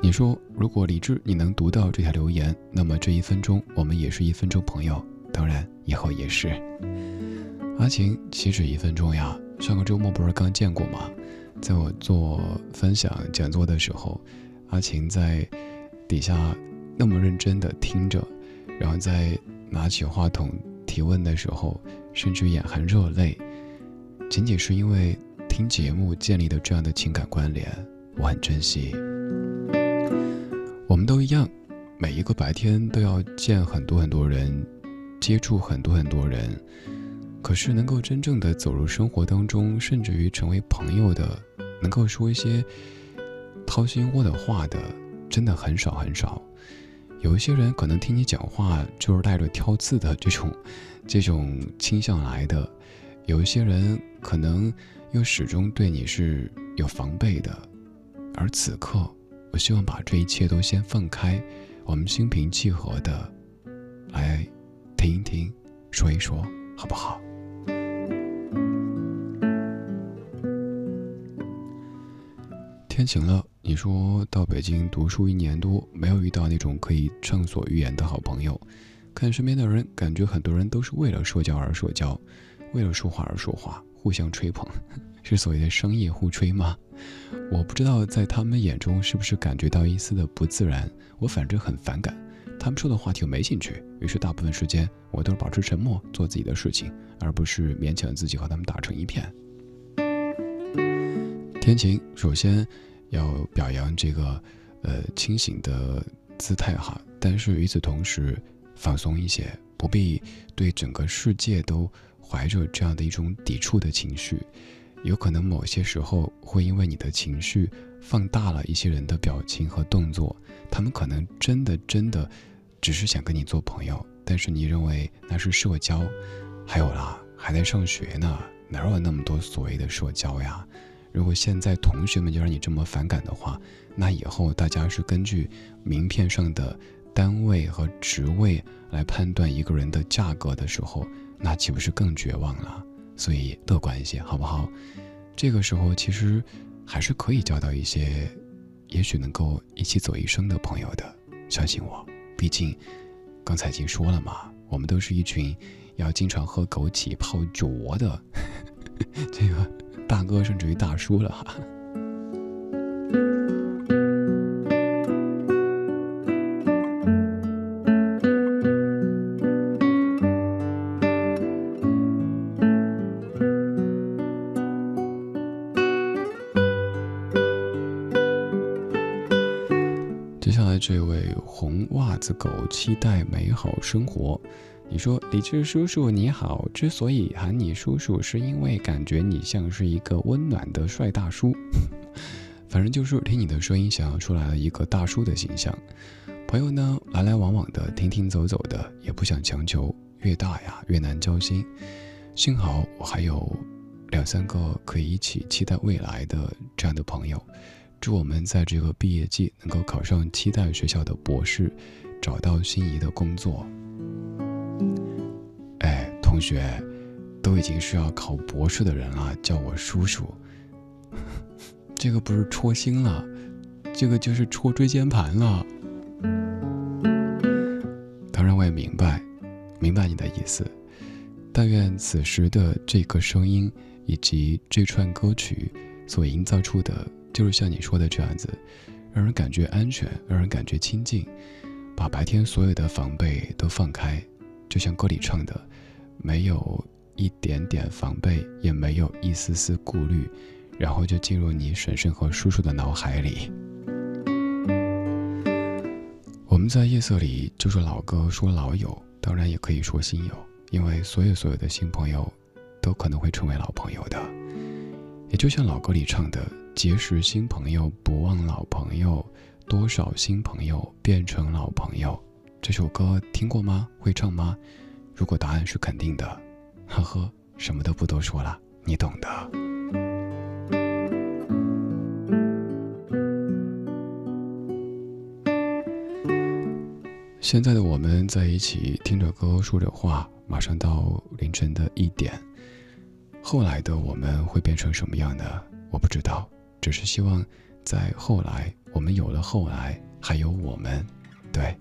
你说，如果李智你能读到这条留言，那么这一分钟我们也是一分钟朋友，当然以后也是。阿晴，岂止一分钟呀？上个周末不是刚见过吗？在我做分享讲座的时候，阿晴在底下。那么认真地听着，然后在拿起话筒提问的时候，甚至眼含热泪，仅仅是因为听节目建立的这样的情感关联，我很珍惜。我们都一样，每一个白天都要见很多很多人，接触很多很多人，可是能够真正的走入生活当中，甚至于成为朋友的，能够说一些掏心窝的话的，真的很少很少。有一些人可能听你讲话就是带着挑刺的这种，<laughs> 这种倾向来的；有一些人可能又始终对你是有防备的，而此刻，我希望把这一切都先放开，我们心平气和的来听一听，说一说，好不好？天晴了，你说到北京读书一年多，没有遇到那种可以畅所欲言的好朋友。看身边的人，感觉很多人都是为了社交而社交，为了说话而说话，互相吹捧，<laughs> 是所谓的商业互吹吗？我不知道在他们眼中是不是感觉到一丝的不自然。我反正很反感，他们说的话题我没兴趣，于是大部分时间我都是保持沉默，做自己的事情，而不是勉强自己和他们打成一片。天晴，首先要表扬这个，呃，清醒的姿态哈。但是与此同时，放松一些，不必对整个世界都怀着这样的一种抵触的情绪。有可能某些时候会因为你的情绪放大了一些人的表情和动作，他们可能真的真的只是想跟你做朋友，但是你认为那是社交。还有啦，还在上学呢，哪有那么多所谓的社交呀？如果现在同学们就让你这么反感的话，那以后大家是根据名片上的单位和职位来判断一个人的价格的时候，那岂不是更绝望了？所以乐观一些，好不好？这个时候其实还是可以交到一些，也许能够一起走一生的朋友的。相信我，毕竟刚才已经说了嘛，我们都是一群要经常喝枸杞泡脚的 <laughs> 这个。大哥，甚至于大叔了哈。接下来这位红袜子狗，期待美好生活。你说李智叔叔你好，之所以喊你叔叔，是因为感觉你像是一个温暖的帅大叔。<laughs> 反正就是听你的声音，想要出来了一个大叔的形象。朋友呢，来来往往的，停停走走的，也不想强求。越大呀，越难交心。幸好我还有两三个可以一起期待未来的这样的朋友。祝我们在这个毕业季能够考上期待学校的博士，找到心仪的工作。同学，都已经是要考博士的人了，叫我叔叔，<laughs> 这个不是戳心了，这个就是戳椎间盘了。当然，我也明白，明白你的意思。但愿此时的这个声音以及这串歌曲所营造出的，就是像你说的这样子，让人感觉安全，让人感觉亲近，把白天所有的防备都放开，就像歌里唱的。没有一点点防备，也没有一丝丝顾虑，然后就进入你婶婶和叔叔的脑海里。我们在夜色里就说老哥，说老友，当然也可以说新友，因为所有所有的新朋友，都可能会成为老朋友的。也就像老歌里唱的：“结识新朋友，不忘老朋友，多少新朋友变成老朋友。”这首歌听过吗？会唱吗？如果答案是肯定的，呵呵，什么都不多说了，你懂的。现在的我们在一起听着歌说着话，马上到凌晨的一点。后来的我们会变成什么样的？我不知道，只是希望在后来，我们有了后来，还有我们，对，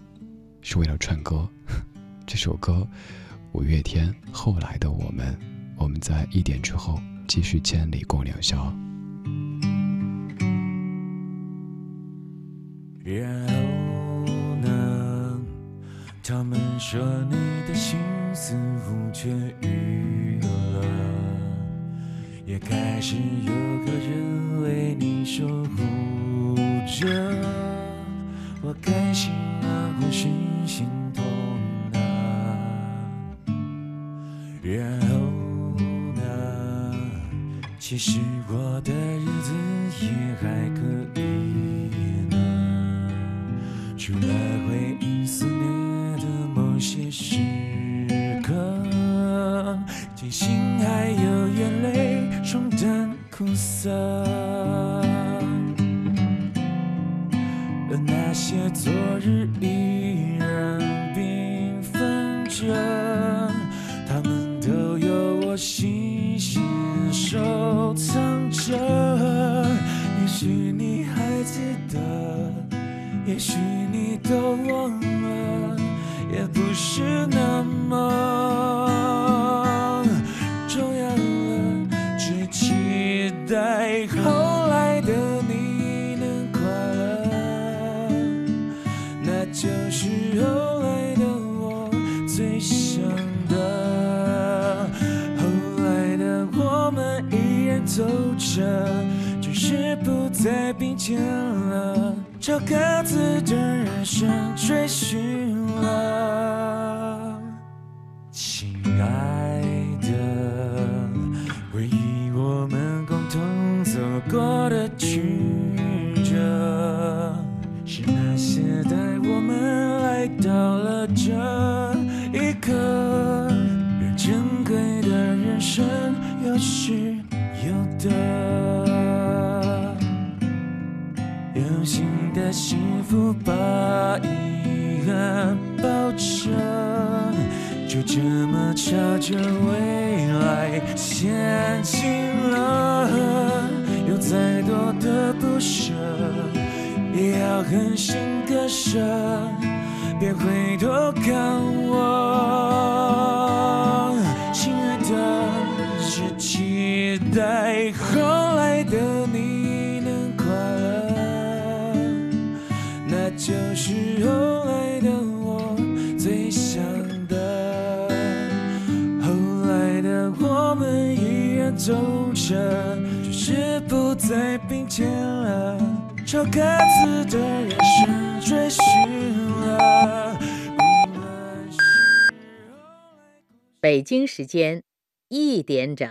是为了唱歌。这首歌。五月天后来的我们，我们在一点之后继续千里共良宵。然后呢？他们说你的心似乎痊愈了，也开始有个人为你守护着。我开心啊，或是心其实我的日子也还可以呢，除了回忆肆虐的某些时刻。庆幸还有眼泪冲淡苦涩，再并肩了，朝各自的人生追寻幸福把遗憾抱着，就这么朝着未来前进了。有再多的不舍，也要狠心割舍，别回头看我，亲爱的，只期待后来的就是后来的我最想的。后来的我们依然走着，只是不再并肩了，朝各自的人生追寻了。北京时间一点整。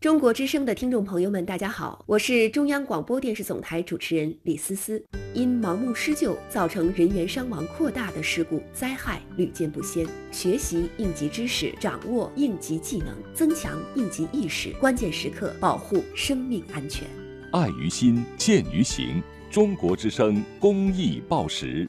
中国之声的听众朋友们，大家好，我是中央广播电视总台主持人李思思。因盲目施救造成人员伤亡扩大的事故灾害屡见不鲜，学习应急知识，掌握应急技能，增强应急意识，关键时刻保护生命安全。爱于心，见于行。中国之声公益报时。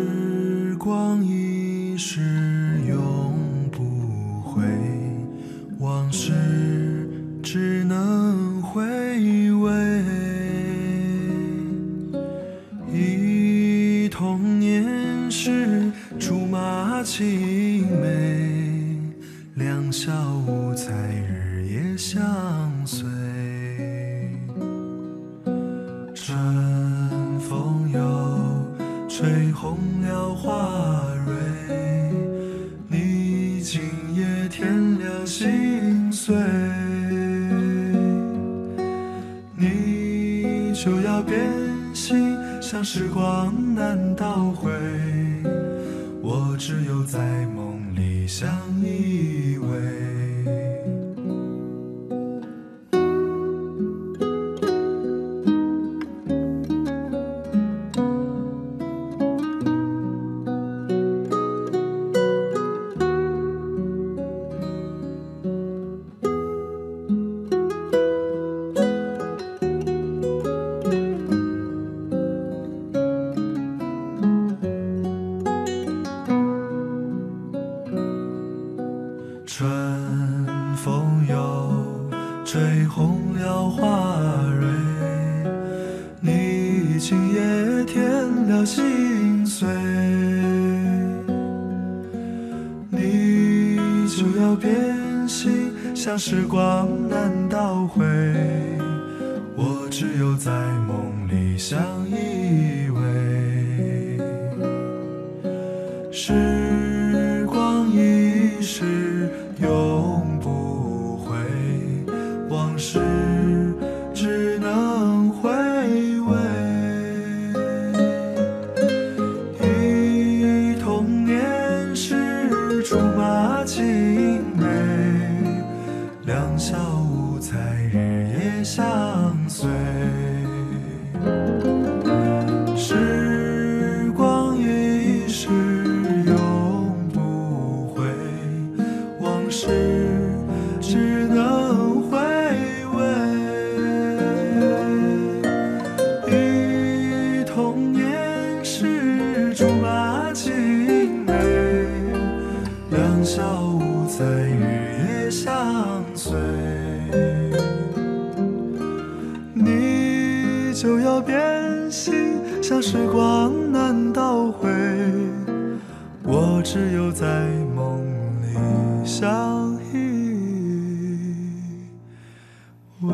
时光难倒回，我只有在梦里相依偎。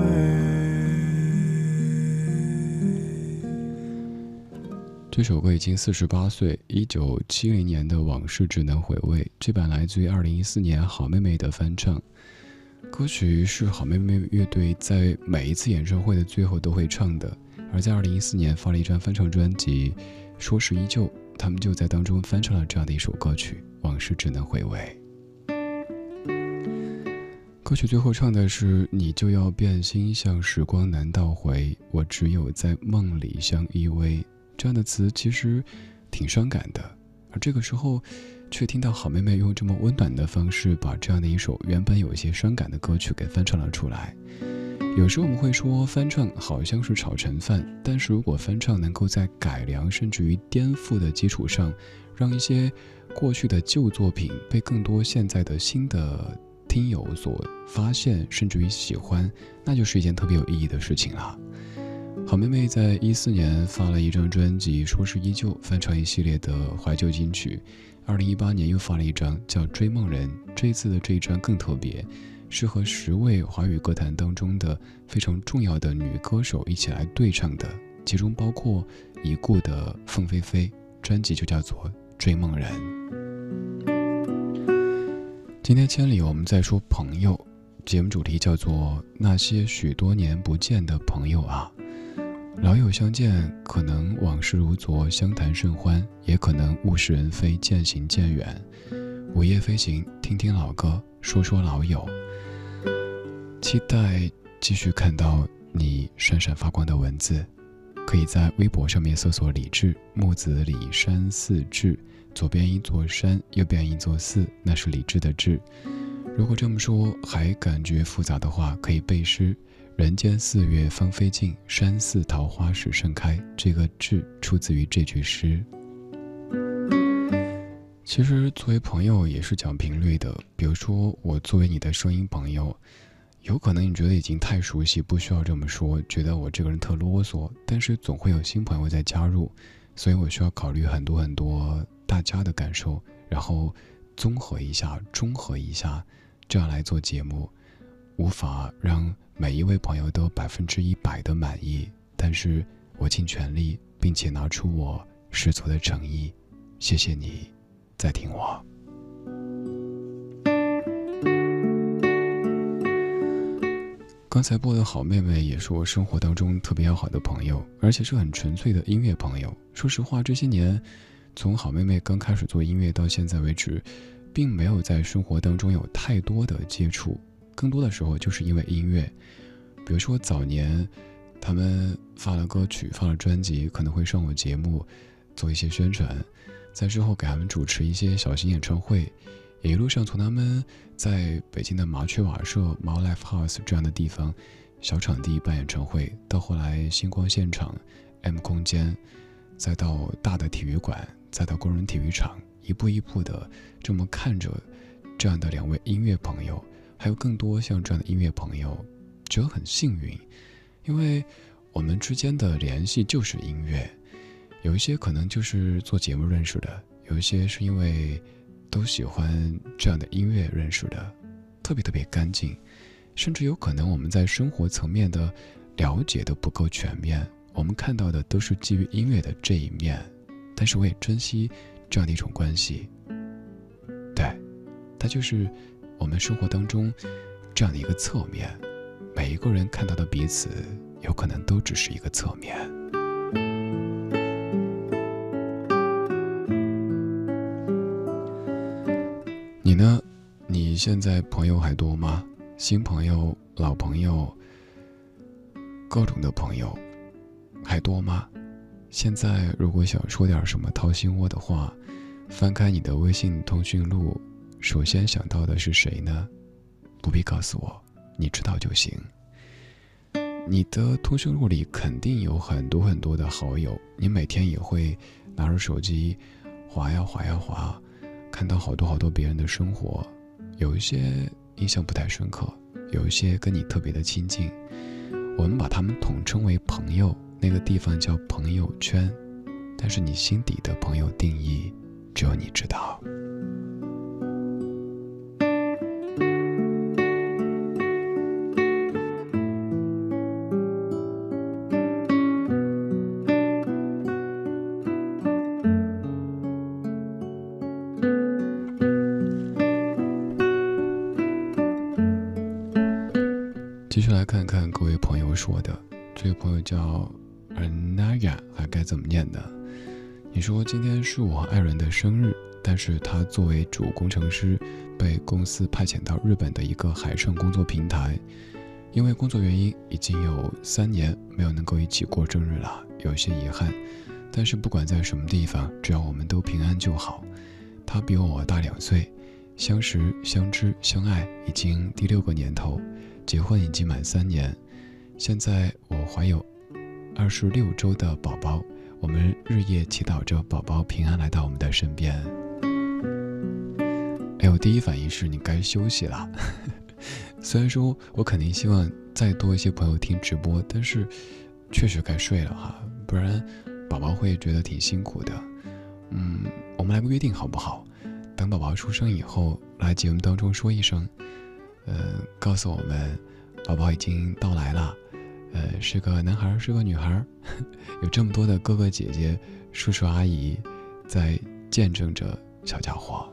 这首歌已经四十八岁，一九七零年的往事只能回味。这版来自于二零一四年好妹妹的翻唱，歌曲是好妹妹乐队在每一次演唱会的最后都会唱的。而在二零一四年发了一张翻唱专辑《说是依旧》，他们就在当中翻唱了这样的一首歌曲《往事只能回味》。歌曲最后唱的是“你就要变心，像时光难倒回，我只有在梦里相依偎”。这样的词其实挺伤感的，而这个时候，却听到好妹妹用这么温暖的方式，把这样的一首原本有一些伤感的歌曲给翻唱了出来。有时候我们会说翻唱好像是炒成饭，但是如果翻唱能够在改良甚至于颠覆的基础上，让一些过去的旧作品被更多现在的新的听友所发现，甚至于喜欢，那就是一件特别有意义的事情了。好妹妹在一四年发了一张专辑，说是依旧翻唱一系列的怀旧金曲。二零一八年又发了一张叫《追梦人》，这一次的这一张更特别，是和十位华语歌坛当中的非常重要的女歌手一起来对唱的，其中包括已故的凤飞飞。专辑就叫做《追梦人》。今天千里我们在说朋友，节目主题叫做那些许多年不见的朋友啊。老友相见，可能往事如昨，相谈甚欢；也可能物是人非，渐行渐远。午夜飞行，听听老歌，说说老友。期待继续看到你闪闪发光的文字，可以在微博上面搜索“李志木子李山寺志”，左边一座山，右边一座寺，那是李志的志。如果这么说还感觉复杂的话，可以背诗。人间四月芳菲尽，山寺桃花始盛开。这个“志”出自于这句诗。其实，作为朋友也是讲频率的。比如说，我作为你的声音朋友，有可能你觉得已经太熟悉，不需要这么说，觉得我这个人特啰嗦。但是，总会有新朋友在加入，所以我需要考虑很多很多大家的感受，然后综合一下、中和一下，这样来做节目。无法让每一位朋友都百分之一百的满意，但是我尽全力，并且拿出我十足的诚意。谢谢你，在听我。刚才播的好妹妹也是我生活当中特别要好的朋友，而且是很纯粹的音乐朋友。说实话，这些年，从好妹妹刚开始做音乐到现在为止，并没有在生活当中有太多的接触。更多的时候就是因为音乐，比如说早年他们发了歌曲、发了专辑，可能会上我节目做一些宣传，在之后给他们主持一些小型演唱会，也一路上从他们在北京的麻雀瓦舍、毛 Life House 这样的地方小场地办演唱会，到后来星光现场、M 空间，再到大的体育馆，再到工人体育场，一步一步的这么看着这样的两位音乐朋友。还有更多像这样的音乐朋友，觉得很幸运，因为我们之间的联系就是音乐。有一些可能就是做节目认识的，有一些是因为都喜欢这样的音乐认识的，特别特别干净。甚至有可能我们在生活层面的了解都不够全面，我们看到的都是基于音乐的这一面。但是我也珍惜这样的一种关系。对，它就是我们生活当中这样的一个侧面。每一个人看到的彼此，有可能都只是一个侧面。你呢？你现在朋友还多吗？新朋友、老朋友、各种的朋友还多吗？现在如果想说点什么掏心窝的话，翻开你的微信通讯录，首先想到的是谁呢？不必告诉我。你知道就行。你的通讯录里肯定有很多很多的好友，你每天也会拿着手机划呀划呀划，看到好多好多别人的生活，有一些印象不太深刻，有一些跟你特别的亲近，我们把他们统称为朋友，那个地方叫朋友圈，但是你心底的朋友定义，只有你知道。该怎么念呢？你说今天是我爱人的生日，但是他作为主工程师，被公司派遣到日本的一个海上工作平台，因为工作原因，已经有三年没有能够一起过生日了，有些遗憾。但是不管在什么地方，只要我们都平安就好。他比我大两岁，相识、相知、相爱已经第六个年头。结婚已经满三年，现在我怀有二十六周的宝宝，我们日夜祈祷着宝宝平安来到我们的身边。哎，我第一反应是你该休息了。<laughs> 虽然说我肯定希望再多一些朋友听直播，但是确实该睡了哈，不然宝宝会觉得挺辛苦的。嗯，我们来个约定好不好？等宝宝出生以后，来节目当中说一声。呃，告诉我们，宝宝已经到来了，呃，是个男孩，是个女孩，<laughs> 有这么多的哥哥姐姐、叔叔阿姨在见证着小家伙。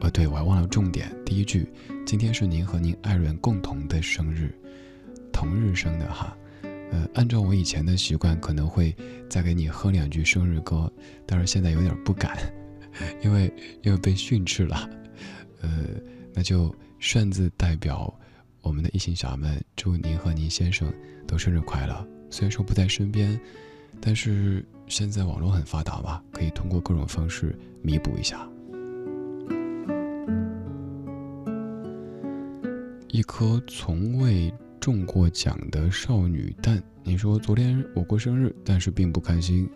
哦，对，我还忘了重点，第一句，今天是您和您爱人共同的生日，同日生的哈。呃，按照我以前的习惯，可能会再给你哼两句生日歌，但是现在有点不敢，因为因为被训斥了，呃。那就擅自代表我们的异性侠们，祝您和您先生都生日快乐。虽然说不在身边，但是现在网络很发达吧，可以通过各种方式弥补一下。一颗从未中过奖的少女蛋，你说昨天我过生日，但是并不开心。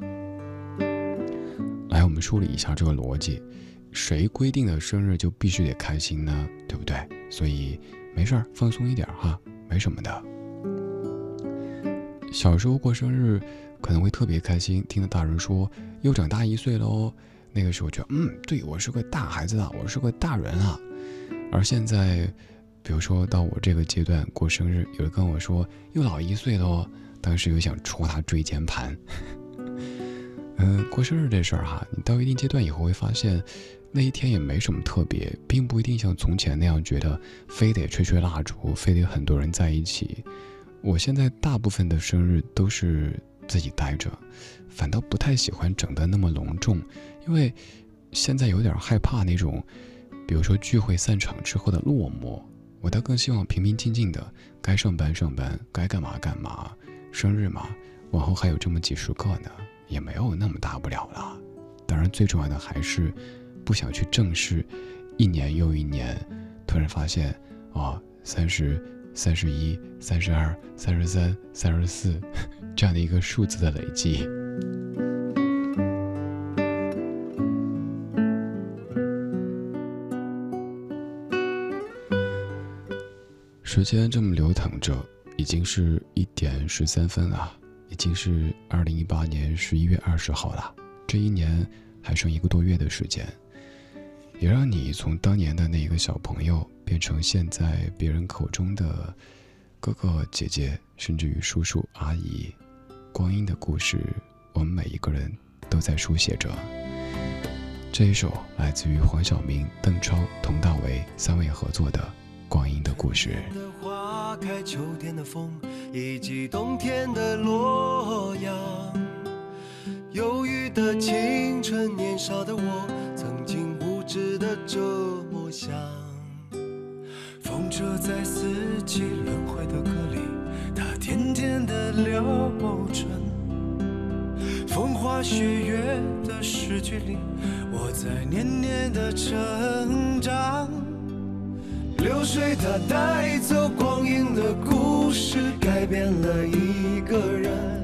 来，我们梳理一下这个逻辑。谁规定的生日就必须得开心呢？对不对？所以没事儿，放松一点哈，没什么的。小时候过生日可能会特别开心，听到大人说又长大一岁了哦，那个时候觉得嗯，对我是个大孩子啊，我是个大人啊。而现在，比如说到我这个阶段过生日，有人跟我说又老一岁了哦，当时又想戳他椎间盘。嗯，<laughs> 过生日这事儿哈，你到一定阶段以后会发现。那一天也没什么特别，并不一定像从前那样觉得非得吹吹蜡烛，非得很多人在一起。我现在大部分的生日都是自己待着，反倒不太喜欢整得那么隆重，因为现在有点害怕那种，比如说聚会散场之后的落寞。我倒更希望平平静静的，该上班上班，该干嘛干嘛。生日嘛，往后还有这么几十个呢，也没有那么大不了了。当然，最重要的还是。不想去正视，一年又一年，突然发现，哦，三十、三十一、三十二、三十三、三十四，这样的一个数字的累积。时间这么流淌着，已经是一点十三分了，已经是二零一八年十一月二十号了。这一年还剩一个多月的时间，也让你从当年的那一个小朋友变成现在别人口中的哥哥姐姐，甚至于叔叔阿姨。光阴的故事，我们每一个人都在书写着。这一首来自于黄晓明、邓超、佟大为三位合作的《光阴的故事》。开秋天的风，以及冬天的洛阳。忧郁的青春，年少的我，曾经无知的这么想。风车在四季轮回的歌里，它甜甜的流转。风花雪月的诗句里。我在年年的成长，流水它带走光阴的故事，改变了一个人。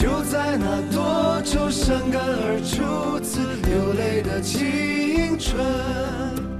就在那多愁善感而初次流泪的青春。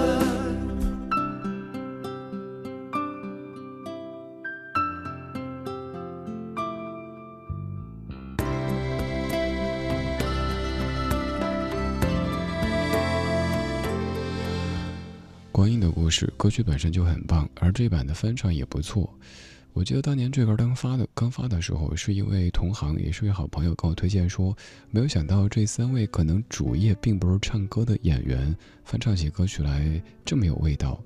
歌曲本身就很棒，而这版的翻唱也不错。我记得当年这歌刚发的刚发的时候，是一位同行，也是位好朋友跟我推荐说，没有想到这三位可能主业并不是唱歌的演员，翻唱起歌曲来这么有味道。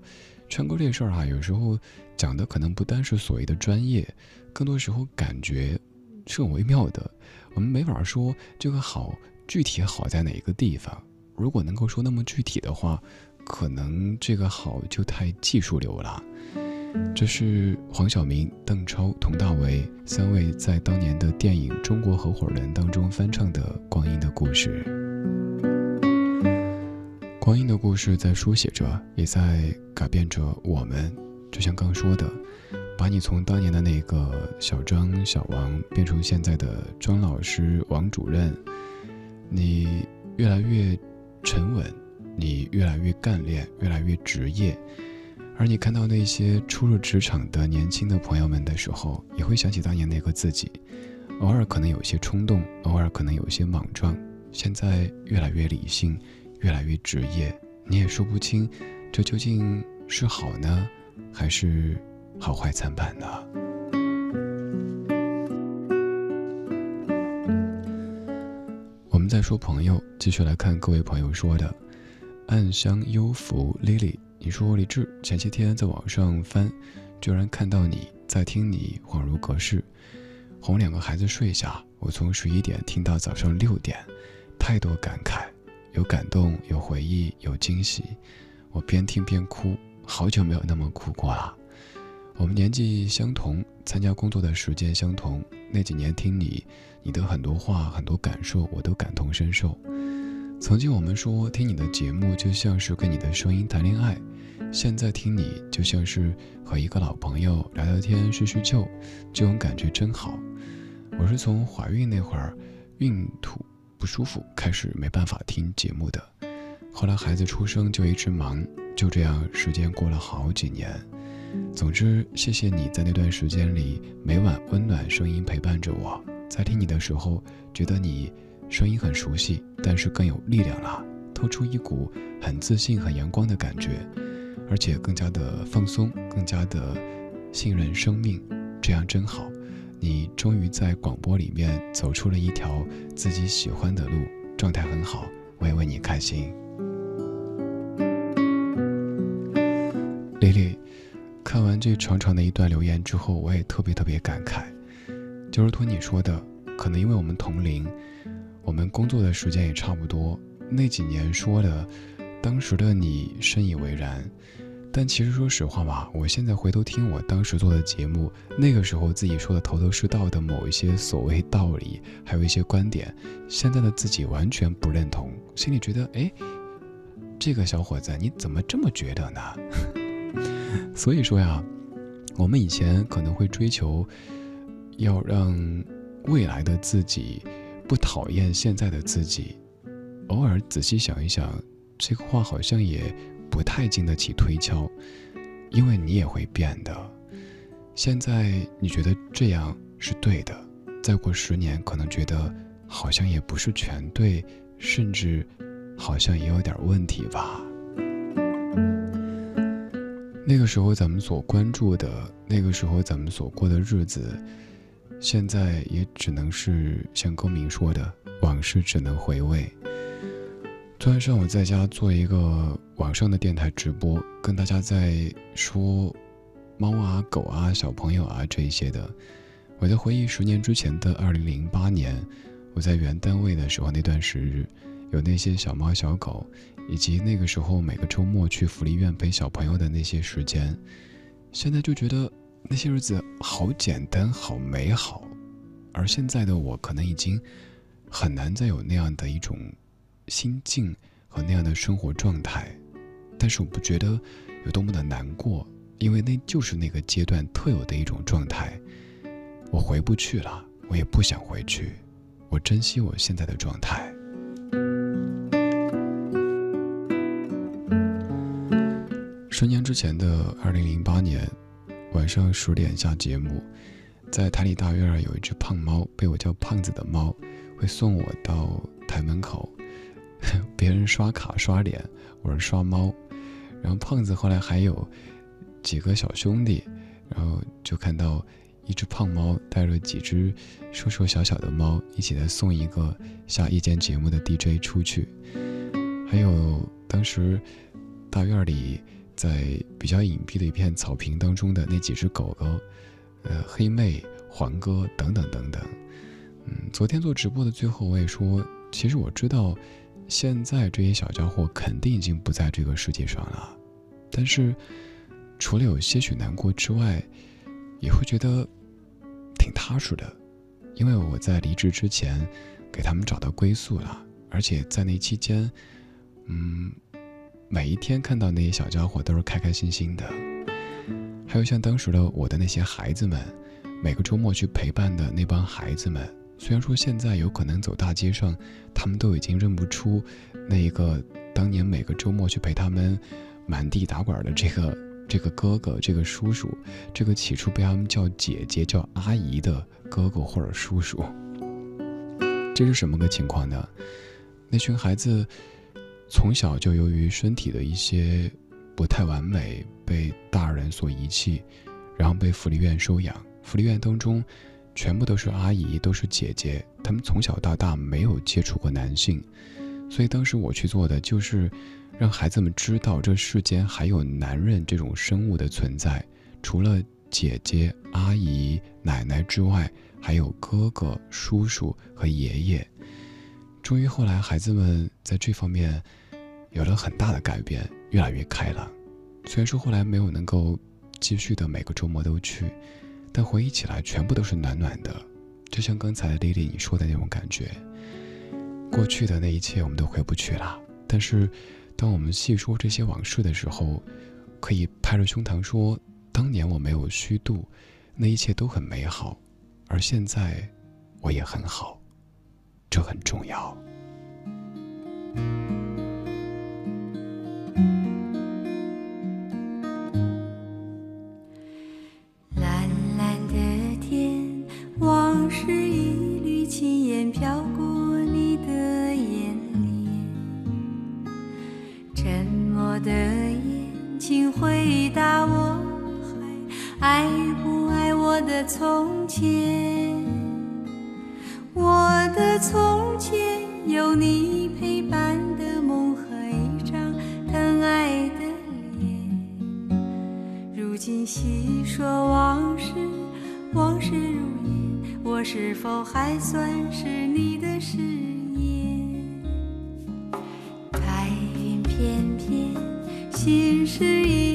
唱歌这事儿哈，有时候讲的可能不单是所谓的专业，更多时候感觉是很微妙的。我们没法说这个好具体好在哪个地方。如果能够说那么具体的话。可能这个好就太技术流了。这是黄晓明、邓超、佟大为三位在当年的电影《中国合伙人》当中翻唱的《光阴的故事》。光阴的故事在书写着，也在改变着我们。就像刚说的，把你从当年的那个小张、小王变成现在的庄老师、王主任，你越来越沉稳。你越来越干练，越来越职业，而你看到那些初入职场的年轻的朋友们的时候，也会想起当年那个自己，偶尔可能有些冲动，偶尔可能有些莽撞，现在越来越理性，越来越职业，你也说不清，这究竟是好呢，还是好坏参半呢？我们在说朋友，继续来看各位朋友说的。暗香幽浮，Lily，你说李志前些天在网上翻，居然看到你在听你，恍如隔世。哄两个孩子睡下，我从十一点听到早上六点，太多感慨，有感动，有回忆，有惊喜。我边听边哭，好久没有那么哭过了。我们年纪相同，参加工作的时间相同，那几年听你，你的很多话，很多感受，我都感同身受。曾经我们说听你的节目就像是跟你的声音谈恋爱，现在听你就像是和一个老朋友聊聊天叙叙旧，这种感觉真好。我是从怀孕那会儿孕吐不舒服开始没办法听节目的，后来孩子出生就一直忙，就这样时间过了好几年。总之，谢谢你在那段时间里每晚温暖声音陪伴着我，在听你的时候觉得你。声音很熟悉，但是更有力量了，透出一股很自信、很阳光的感觉，而且更加的放松，更加的信任生命，这样真好。你终于在广播里面走出了一条自己喜欢的路，状态很好，我也为你开心。丽丽，看完这长长的一段留言之后，我也特别特别感慨，就如同你说的，可能因为我们同龄。我们工作的时间也差不多，那几年说的，当时的你深以为然，但其实说实话吧，我现在回头听我当时做的节目，那个时候自己说的头头是道的某一些所谓道理，还有一些观点，现在的自己完全不认同，心里觉得，哎，这个小伙子你怎么这么觉得呢？<laughs> 所以说呀，我们以前可能会追求，要让未来的自己。不讨厌现在的自己，偶尔仔细想一想，这个话好像也不太经得起推敲，因为你也会变的。现在你觉得这样是对的，再过十年可能觉得好像也不是全对，甚至好像也有点问题吧。那个时候咱们所关注的，那个时候咱们所过的日子。现在也只能是像歌名说的，往事只能回味。昨天上午在家做一个网上的电台直播，跟大家在说猫啊、狗啊、小朋友啊这一些的。我在回忆十年之前的二零零八年，我在原单位的时候那段时日，有那些小猫小狗，以及那个时候每个周末去福利院陪小朋友的那些时间。现在就觉得。那些日子好简单，好美好，而现在的我可能已经很难再有那样的一种心境和那样的生活状态。但是我不觉得有多么的难过，因为那就是那个阶段特有的一种状态。我回不去了，我也不想回去。我珍惜我现在的状态。十年之前的二零零八年。晚上十点下节目，在台里大院儿有一只胖猫，被我叫胖子的猫，会送我到台门口。<laughs> 别人刷卡刷脸，我是刷猫。然后胖子后来还有几个小兄弟，然后就看到一只胖猫带着几只瘦瘦小小的猫一起来送一个下夜间节目的 DJ 出去。还有当时大院里。在比较隐蔽的一片草坪当中的那几只狗狗，呃，黑妹、黄哥等等等等。嗯，昨天做直播的最后，我也说，其实我知道，现在这些小家伙肯定已经不在这个世界上了。但是，除了有些许难过之外，也会觉得挺踏实的，因为我在离职之前给他们找到归宿了，而且在那期间，嗯。每一天看到那些小家伙都是开开心心的，还有像当时的我的那些孩子们，每个周末去陪伴的那帮孩子们，虽然说现在有可能走大街上，他们都已经认不出那一个当年每个周末去陪他们满地打滚的这个 <laughs> 这个哥哥、这个叔叔、这个起初被他们叫姐姐、叫阿姨的哥哥或者叔叔，这是什么个情况呢？那群孩子。从小就由于身体的一些不太完美，被大人所遗弃，然后被福利院收养。福利院当中全部都是阿姨，都是姐姐，她们从小到大没有接触过男性，所以当时我去做的就是让孩子们知道这世间还有男人这种生物的存在，除了姐姐、阿姨、奶奶之外，还有哥哥、叔叔和爷爷。终于后来，孩子们在这方面有了很大的改变，越来越开朗。虽然说后来没有能够继续的每个周末都去。但回忆起来，全部都是暖暖的，就像刚才丽丽你说的那种感觉。过去的那一切我们都回不去了，但是，当我们细说这些往事的时候，可以拍着胸膛说，当年我没有虚度，那一切都很美好，而现在，我也很好，这很重要。蓝蓝的天，往事一缕轻烟飘过你的眼帘，沉默的眼睛回答我还爱不爱我的从前。我的从前有你陪伴的梦和一张疼爱的脸。如今细说往事，往事如烟，我是否还算是你的誓言？白云片片，心事一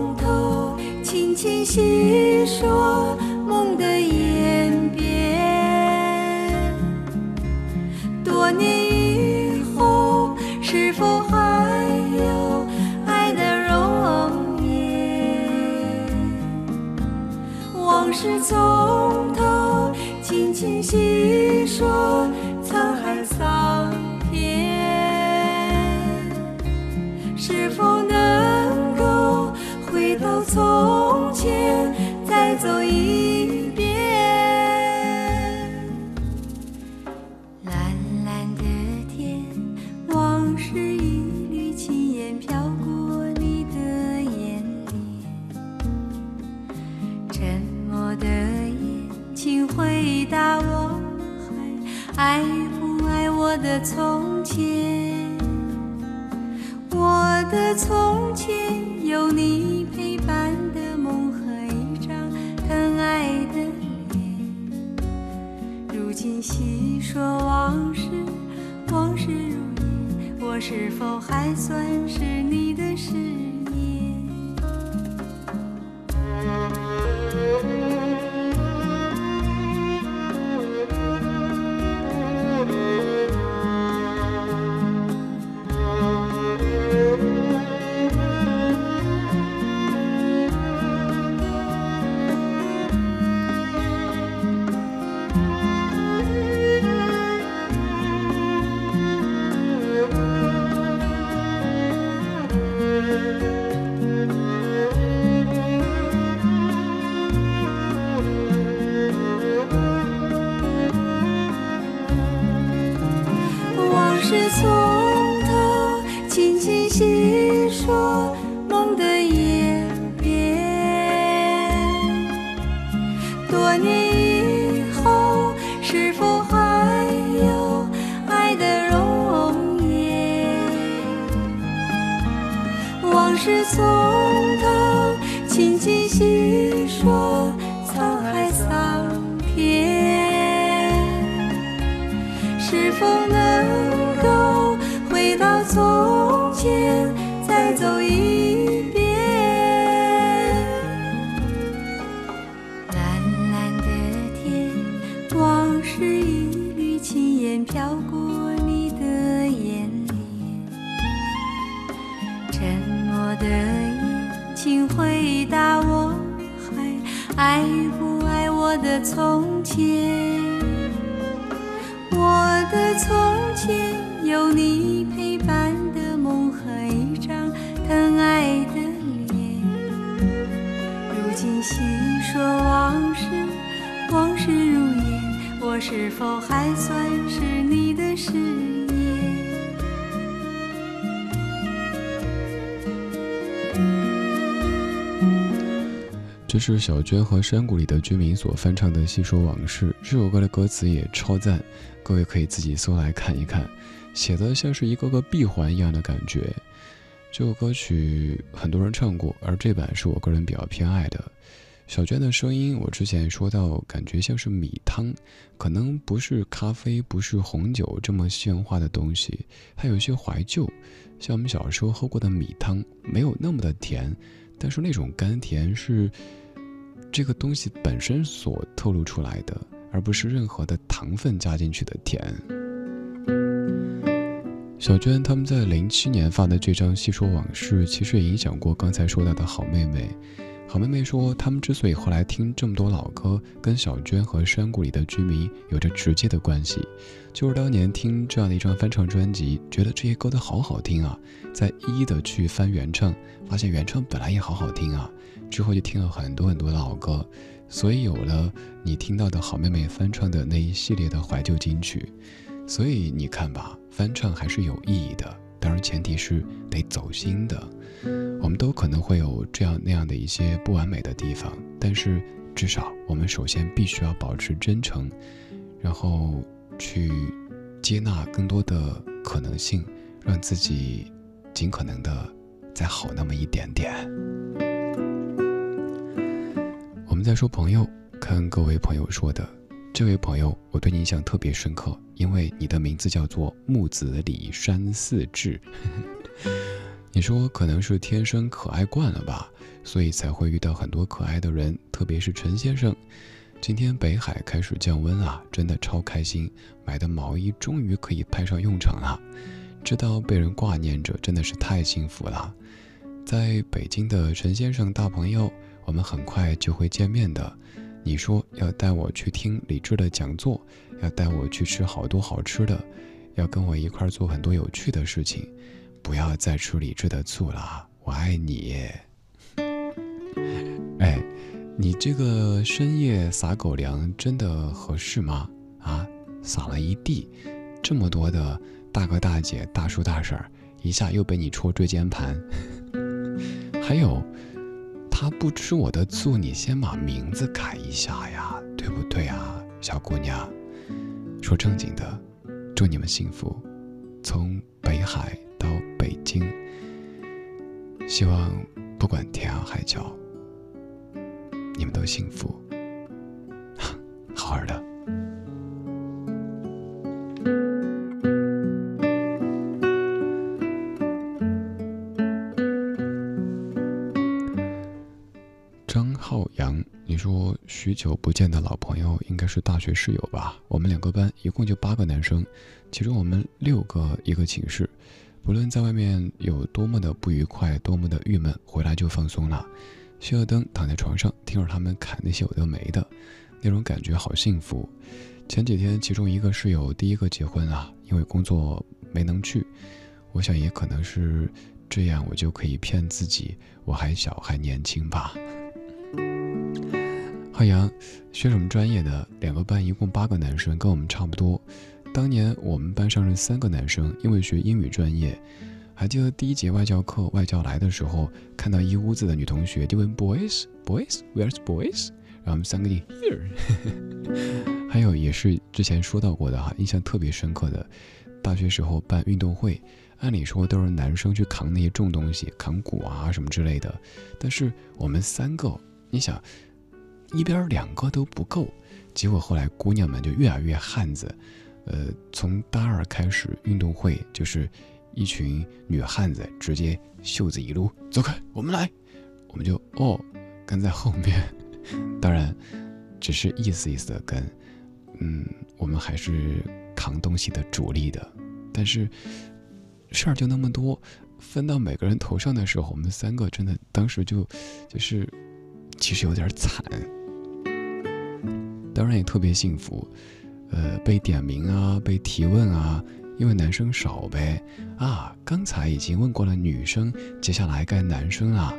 轻轻细说梦的演变。多年以后，是否还有爱的容颜？往事从头，轻轻细说从前有你。陪伴的梦和一张疼爱的脸，如今细说往事，往事如烟，我是否还算是你的誓言？是小娟和山谷里的居民所翻唱的《细说往事》。这首歌的歌词也超赞，各位可以自己搜来看一看，写的像是一个个闭环一样的感觉。这首歌曲很多人唱过，而这版是我个人比较偏爱的。小娟的声音，我之前说到，感觉像是米汤，可能不是咖啡，不是红酒这么鲜化的东西，它有一些怀旧，像我们小时候喝过的米汤，没有那么的甜，但是那种甘甜是。这个东西本身所透露出来的，而不是任何的糖分加进去的甜。小娟他们在零七年发的这张《细说往事》，其实也影响过刚才说到的好妹妹。好妹妹说，他们之所以后来听这么多老歌，跟小娟和山谷里的居民有着直接的关系，就是当年听这样的一张翻唱专辑，觉得这些歌都好好听啊，再一一的去翻原唱，发现原唱本来也好好听啊。之后就听了很多很多老歌，所以有了你听到的好妹妹翻唱的那一系列的怀旧金曲。所以你看吧，翻唱还是有意义的，当然前提是得走心的。我们都可能会有这样那样的一些不完美的地方，但是至少我们首先必须要保持真诚，然后去接纳更多的可能性，让自己尽可能的再好那么一点点。我们在说朋友，看各位朋友说的。这位朋友，我对你印象特别深刻，因为你的名字叫做木子李山四志。<laughs> 你说可能是天生可爱惯了吧，所以才会遇到很多可爱的人，特别是陈先生。今天北海开始降温啊，真的超开心，买的毛衣终于可以派上用场了。知道被人挂念着，真的是太幸福了。在北京的陈先生大朋友。我们很快就会见面的。你说要带我去听李志的讲座，要带我去吃好多好吃的，要跟我一块做很多有趣的事情。不要再吃李志的醋了，我爱你。<laughs> 哎，你这个深夜撒狗粮真的合适吗？啊，撒了一地，这么多的大哥大姐、大叔大婶儿，一下又被你戳椎间盘。<laughs> 还有。他不吃我的醋，你先把名字改一下呀，对不对啊，小姑娘？说正经的，祝你们幸福，从北海到北京，希望不管天涯海角，你们都幸福，<laughs> 好好的。说许久不见的老朋友，应该是大学室友吧？我们两个班一共就八个男生，其中我们六个一个寝室。不论在外面有多么的不愉快，多么的郁闷，回来就放松了。熄了灯，躺在床上，听着他们侃那些有的没的，那种感觉好幸福。前几天，其中一个室友第一个结婚啊，因为工作没能去。我想也可能是这样，我就可以骗自己，我还小，还年轻吧。浩洋，学什么专业的？两个班一共八个男生，跟我们差不多。当年我们班上是三个男生，因为学英语专业。还记得第一节外教课，外教来的时候，看到一屋子的女同学，就问 Boys, Boys, Where's Boys？然后我们三个就 Here。<laughs> 还有也是之前说到过的哈，印象特别深刻的，大学时候办运动会，按理说都是男生去扛那些重东西，扛鼓啊什么之类的，但是我们三个，你想。一边两个都不够，结果后来姑娘们就越来越汉子，呃，从大二开始运动会就是一群女汉子直接袖子一撸，走开，我们来，我们就哦跟在后面，<laughs> 当然只是意思意思的跟，嗯，我们还是扛东西的主力的，但是事儿就那么多，分到每个人头上的时候，我们三个真的当时就就是其实有点惨，当然也特别幸福，呃，被点名啊，被提问啊，因为男生少呗啊，刚才已经问过了女生，接下来该男生了。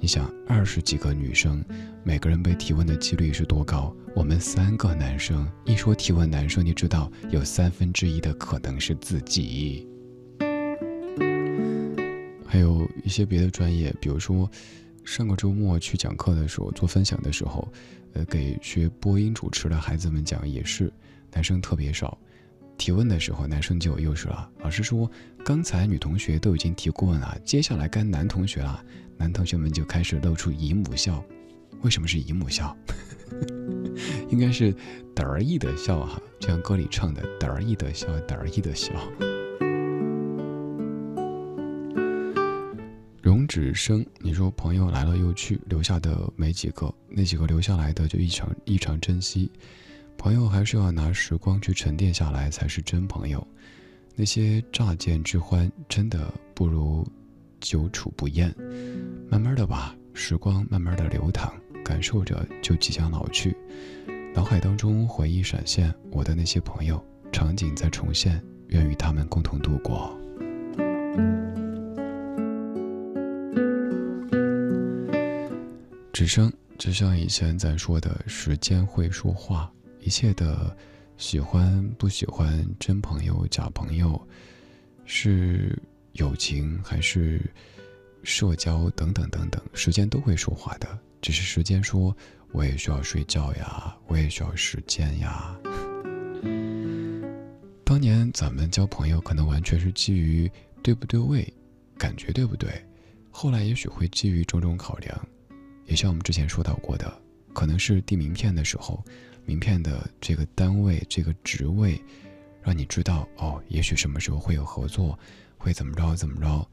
你想，二十几个女生，每个人被提问的几率是多高？我们三个男生，一说提问男生，你知道有三分之一的可能是自己。还有一些别的专业，比如说上个周末去讲课的时候，做分享的时候，呃，给学播音主持的孩子们讲，也是男生特别少。提问的时候，男生就有优势了。老师说，刚才女同学都已经提过问了，接下来该男同学了。男同学们就开始露出姨母笑，为什么是姨母笑？<laughs> 应该是得意的笑哈，就像歌里唱的“得意的笑，得意的笑”。荣止生，你说朋友来了又去，留下的没几个，那几个留下来的就异常异常珍惜。朋友还是要拿时光去沉淀下来才是真朋友。那些乍见之欢，真的不如久处不厌。慢慢的吧，时光慢慢的流淌，感受着就即将老去。脑海当中回忆闪现，我的那些朋友，场景在重现，愿与他们共同度过。只剩，就像以前咱说的，时间会说话，一切的喜欢不喜欢，真朋友假朋友，是友情还是？社交等等等等，时间都会说话的。只是时间说，我也需要睡觉呀，我也需要时间呀。当年咱们交朋友，可能完全是基于对不对位，感觉对不对。后来也许会基于种种考量，也像我们之前说到过的，可能是递名片的时候，名片的这个单位、这个职位，让你知道哦，也许什么时候会有合作，会怎么着怎么着。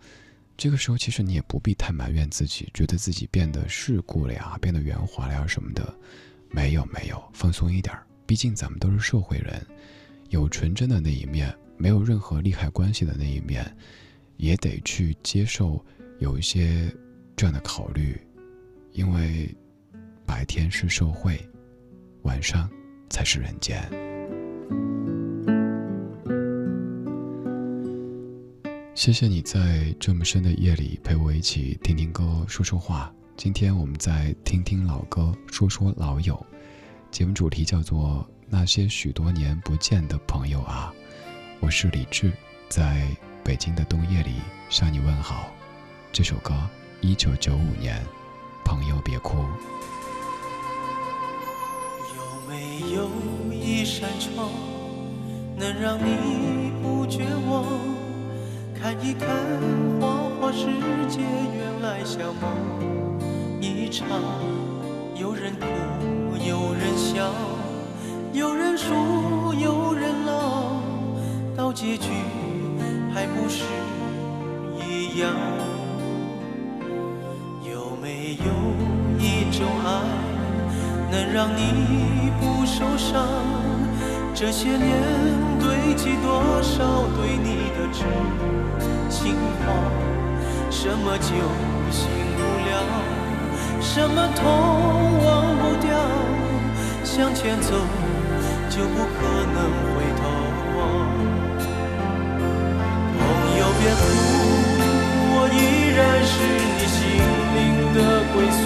这个时候，其实你也不必太埋怨自己，觉得自己变得世故了呀，变得圆滑了呀什么的。没有，没有，放松一点。毕竟咱们都是社会人，有纯真的那一面，没有任何利害关系的那一面，也得去接受有一些这样的考虑，因为白天是社会，晚上才是人间。谢谢你在这么深的夜里陪我一起听听歌说说话。今天我们在听听老歌说说老友，节目主题叫做那些许多年不见的朋友啊。我是李志，在北京的冬夜里向你问好。这首歌，一九九五年，朋友别哭。有没有一扇窗，能让你不绝望？看一看花花世界，原来像梦一场。有人哭，有人笑，有人输，有人老，到结局还不是一样？有一种爱，能让你不受伤？这些年堆积多少对你的痴？心话，什么酒醒不了，什么痛忘不掉，向前走就不可能回头望。朋友别哭，我依然是你的归宿。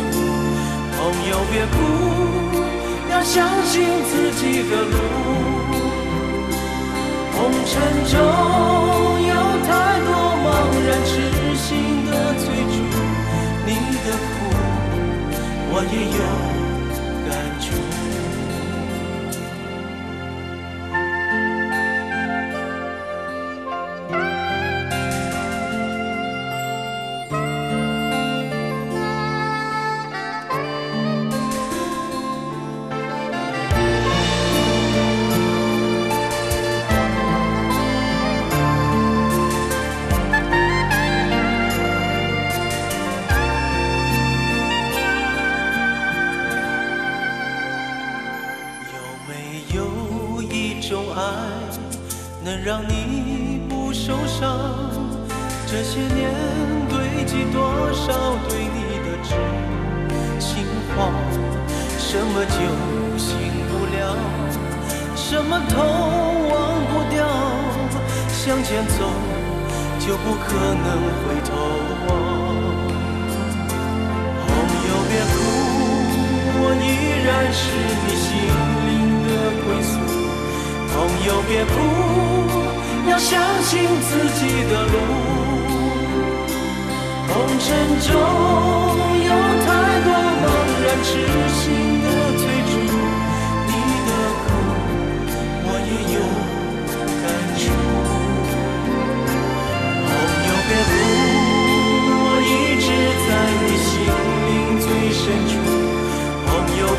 朋友别哭，要相信自己的路。红尘中有太多。茫然痴心的追逐，你的苦，我也有向前走就不可能回头望。朋友别哭，我依然是你心灵的归宿。朋友别哭，要相信自己的路。红尘中有太多茫然痴心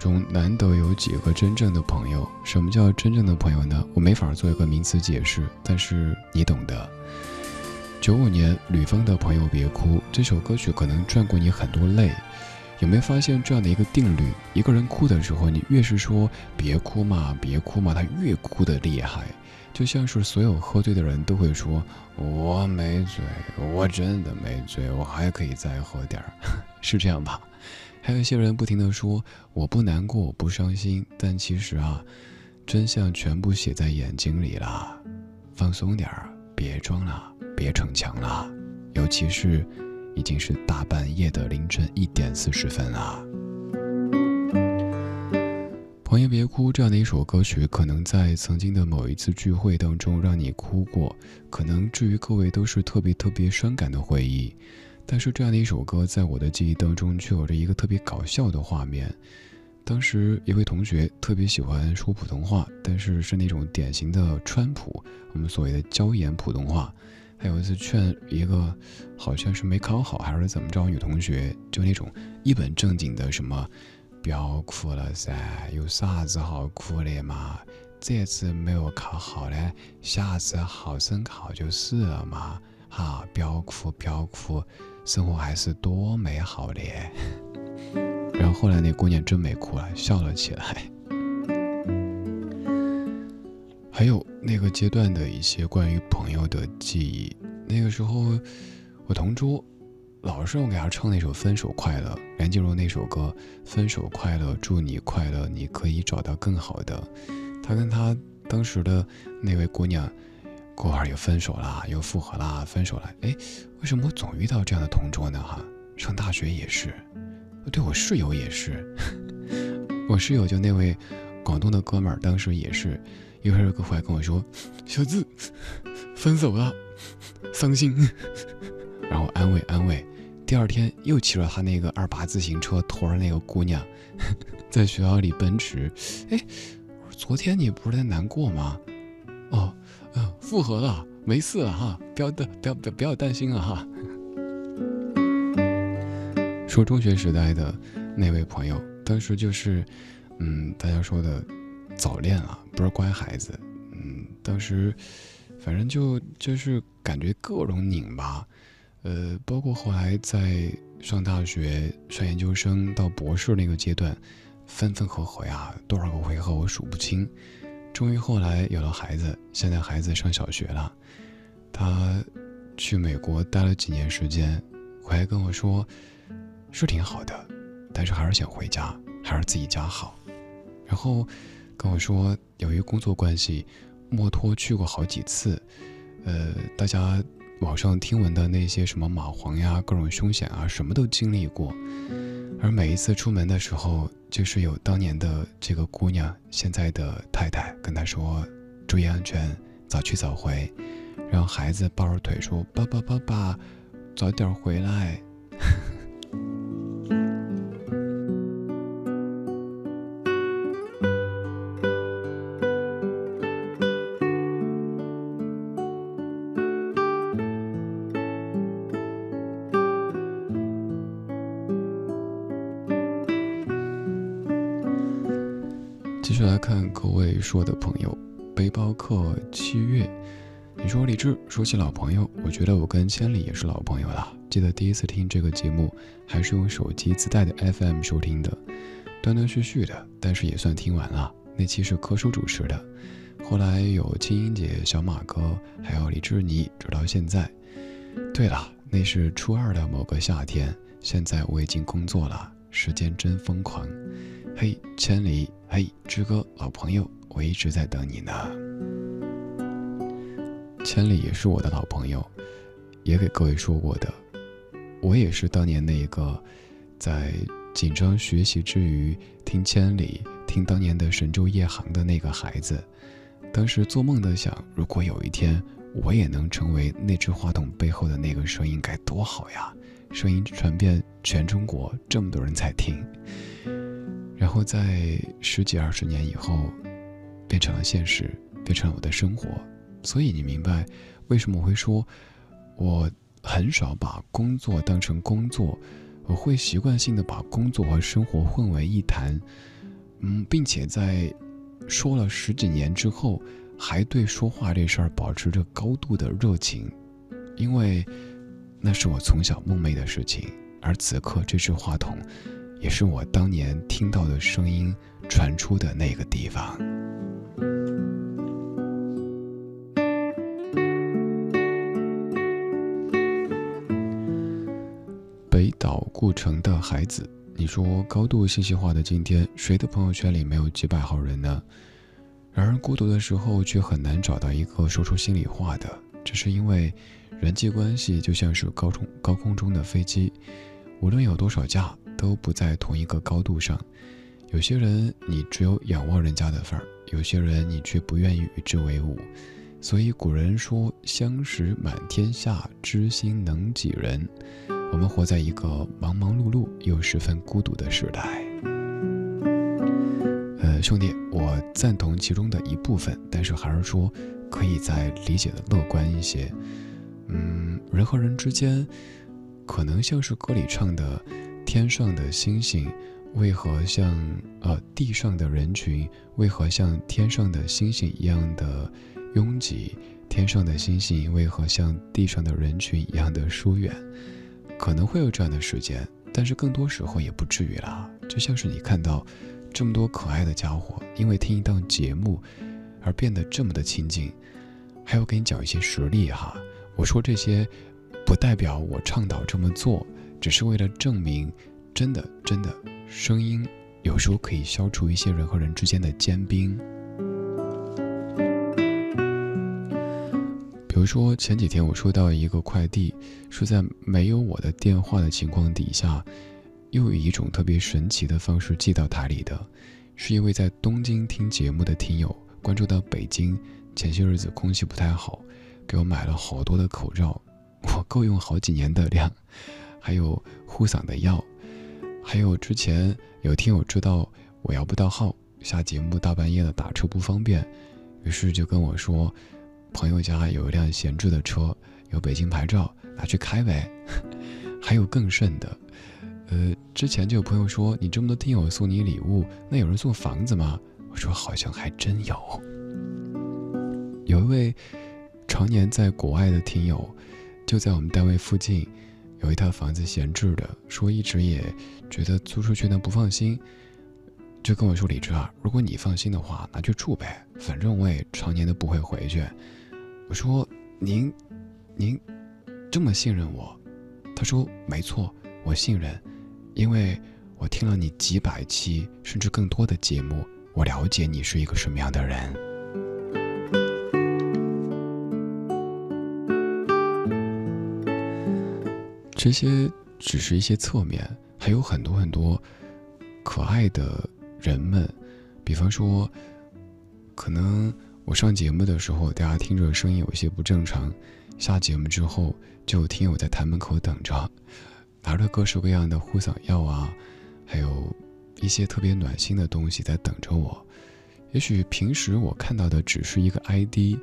中难得有几个真正的朋友。什么叫真正的朋友呢？我没法做一个名词解释，但是你懂得。九五年，吕方的朋友别哭这首歌曲可能赚过你很多泪。有没有发现这样的一个定律？一个人哭的时候，你越是说别哭嘛，别哭嘛，他越哭的厉害。就像是所有喝醉的人都会说：“我没醉，我真的没醉，我还可以再喝点儿。<laughs> ”是这样吧？还有一些人不停的说：“我不难过，我不伤心。”但其实啊，真相全部写在眼睛里了。放松点儿，别装了。别逞强了，尤其是已经是大半夜的凌晨一点四十分了。朋友别哭，这样的一首歌曲，可能在曾经的某一次聚会当中让你哭过，可能至于各位都是特别特别伤感的回忆。但是这样的一首歌，在我的记忆当中却有着一个特别搞笑的画面。当时一位同学特别喜欢说普通话，但是是那种典型的川普，我们所谓的椒盐普通话。还有一次劝一个好像是没考好还是怎么着女同学，就那种一本正经的什么，不要哭了噻，有啥子好哭的嘛？这次没有考好嘞，下次好生考就是了嘛。哈，不要哭，不要哭，生活还是多美好的。<laughs> 然后后来那姑娘真没哭了，笑了起来。<laughs> 还有那个阶段的一些关于朋友的记忆。那个时候，我同桌老是让我给他唱那首《分手快乐》，梁静茹那首歌《分手快乐》，祝你快乐，你可以找到更好的。他跟他当时的那位姑娘，过会儿又分手啦，又复合啦，分手了。哎，为什么我总遇到这样的同桌呢？哈，上大学也是，对我室友也是，<laughs> 我室友就那位广东的哥们儿，当时也是。一会儿过来跟我说：“小志，分手了，伤心。<laughs> ”然后安慰安慰。第二天又骑着他那个二八自行车，驮着那个姑娘，<laughs> 在学校里奔驰。哎，昨天你不是在难过吗？哦，嗯，复合了，没事了哈，不要担，不要不不要担心了哈。说中学时代的那位朋友，当时就是，嗯，大家说的。早恋啊，不是乖孩子，嗯，当时反正就就是感觉各种拧巴，呃，包括后来在上大学、上研究生到博士那个阶段，分分合合呀，多少个回合我数不清。终于后来有了孩子，现在孩子上小学了，他去美国待了几年时间，回来跟我说，是挺好的，但是还是想回家，还是自己家好，然后。跟我说，由于工作关系，墨脱去过好几次。呃，大家网上听闻的那些什么蚂蟥呀、各种凶险啊，什么都经历过。而每一次出门的时候，就是有当年的这个姑娘，现在的太太，跟他说：“注意安全，早去早回。”让孩子抱着腿说：“爸爸，爸爸，早点回来。” <laughs> 说的朋友，背包客七月，你说李志说起老朋友，我觉得我跟千里也是老朋友了。记得第一次听这个节目，还是用手机自带的 FM 收听的，断断续续的，但是也算听完了。那期是柯叔主持的，后来有青音姐、小马哥，还有李志你，直到现在。对了，那是初二的某个夏天，现在我已经工作了，时间真疯狂。嘿，千里，嘿，志哥，老朋友，我一直在等你呢。千里也是我的老朋友，也给各位说过的。我也是当年那个，在紧张学习之余听千里、听当年的神州夜航的那个孩子。当时做梦都想，如果有一天我也能成为那只话筒背后的那个声音，该多好呀！声音传遍全中国，这么多人在听。然后在十几二十年以后，变成了现实，变成了我的生活。所以你明白，为什么我会说，我很少把工作当成工作，我会习惯性的把工作和生活混为一谈。嗯，并且在说了十几年之后，还对说话这事儿保持着高度的热情，因为那是我从小梦寐的事情。而此刻，这支话筒。也是我当年听到的声音传出的那个地方。北岛故城的孩子，你说高度信息化的今天，谁的朋友圈里没有几百号人呢？然而孤独的时候，却很难找到一个说出心里话的，这是因为人际关系就像是高中高空中的飞机，无论有多少架。都不在同一个高度上，有些人你只有仰望人家的份儿，有些人你却不愿意与之为伍。所以古人说“相识满天下，知心能几人”。我们活在一个忙忙碌碌又十分孤独的时代。呃，兄弟，我赞同其中的一部分，但是还是说可以再理解的乐观一些。嗯，人和人之间，可能像是歌里唱的。天上的星星为何像呃地上的人群为何像天上的星星一样的拥挤？天上的星星为何像地上的人群一样的疏远？可能会有这样的时间，但是更多时候也不至于啦。就像是你看到这么多可爱的家伙，因为听一档节目而变得这么的亲近。还要给你讲一些实例哈，我说这些不代表我倡导这么做。只是为了证明，真的真的，声音有时候可以消除一些人和人之间的坚冰。比如说前几天我收到一个快递，是在没有我的电话的情况底下，又以一种特别神奇的方式寄到台里的，是一位在东京听节目的听友关注到北京前些日子空气不太好，给我买了好多的口罩，<laughs> 我够用好几年的量。还有护嗓的药，还有之前有听友知道我摇不到号，下节目大半夜的打车不方便，于是就跟我说，朋友家有一辆闲置的车，有北京牌照，拿去开呗。<laughs> 还有更甚的，呃，之前就有朋友说你这么多听友送你礼物，那有人送房子吗？我说好像还真有。有一位常年在国外的听友，就在我们单位附近。有一套房子闲置的，说一直也觉得租出去呢不放心，就跟我说：“李志啊，如果你放心的话，拿去住呗，反正我也常年都不会回去。”我说：“您，您这么信任我？”他说：“没错，我信任，因为我听了你几百期甚至更多的节目，我了解你是一个什么样的人。”这些只是一些侧面，还有很多很多可爱的人们。比方说，可能我上节目的时候，大家听着声音有些不正常；下节目之后，就有听友在台门口等着，拿着各式各样的护嗓药啊，还有一些特别暖心的东西在等着我。也许平时我看到的只是一个 ID，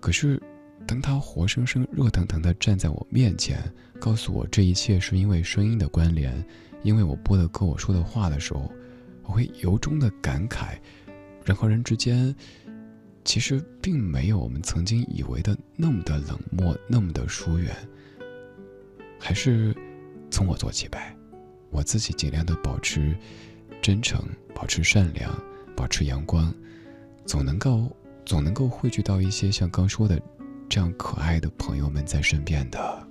可是。当他活生生、热腾腾地站在我面前，告诉我这一切是因为声音的关联，因为我播的歌、我说的话的时候，我会由衷的感慨，人和人之间，其实并没有我们曾经以为的那么的冷漠，那么的疏远。还是从我做起呗，我自己尽量的保持真诚，保持善良，保持阳光，总能够总能够汇聚到一些像刚说的这样可爱的朋友们在身边的。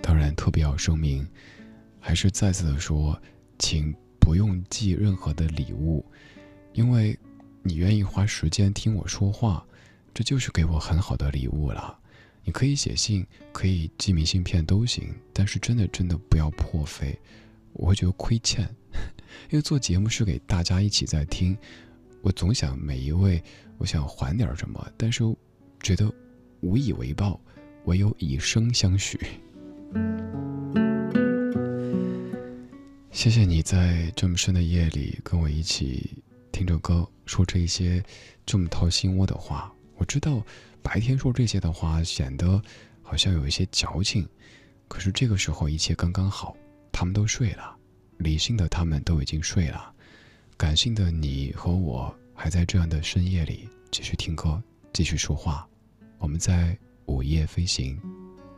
当然，特别要声明，还是再次的说，请不用寄任何的礼物，因为你愿意花时间听我说话，这就是给我很好的礼物了。你可以写信，可以寄明信片都行，但是真的真的不要破费，我会觉得亏欠。<laughs> 因为做节目是给大家一起在听，我总想每一位，我想还点什么，但是觉得无以为报，唯有以身相许。谢谢你在这么深的夜里跟我一起听着歌，说这一些这么掏心窝的话，我知道。白天说这些的话，显得好像有一些矫情，可是这个时候一切刚刚好，他们都睡了，理性的他们都已经睡了，感性的你和我还在这样的深夜里继续听歌，继续说话，我们在午夜飞行，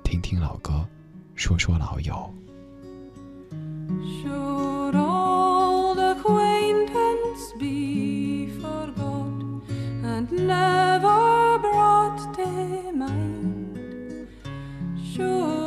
听听老歌，说说老友。地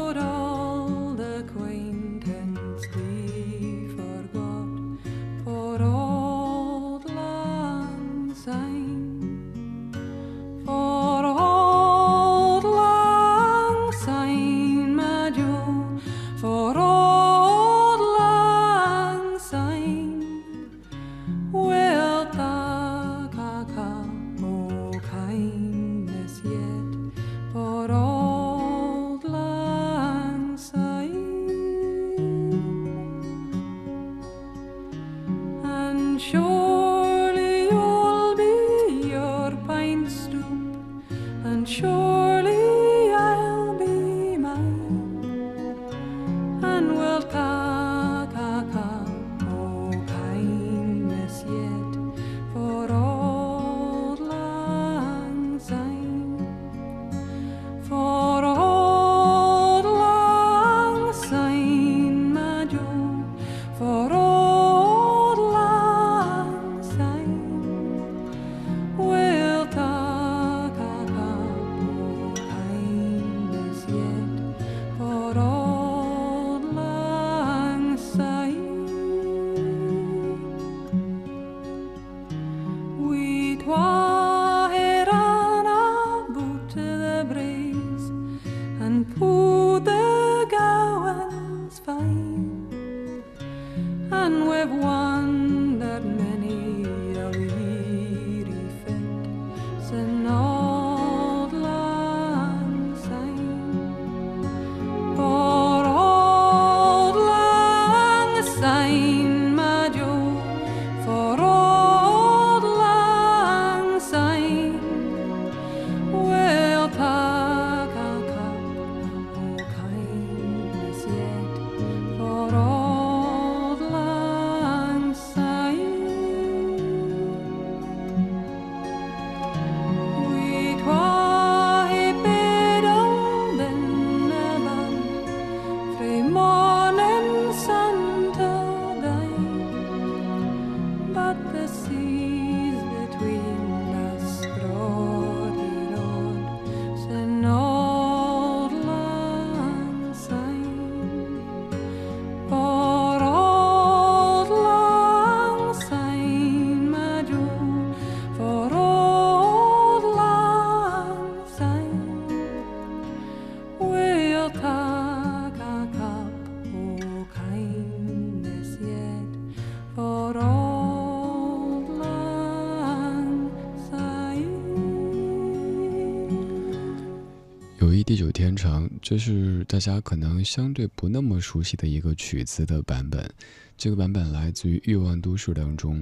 这是大家可能相对不那么熟悉的一个曲子的版本。这个版本来自于《欲望都市》当中，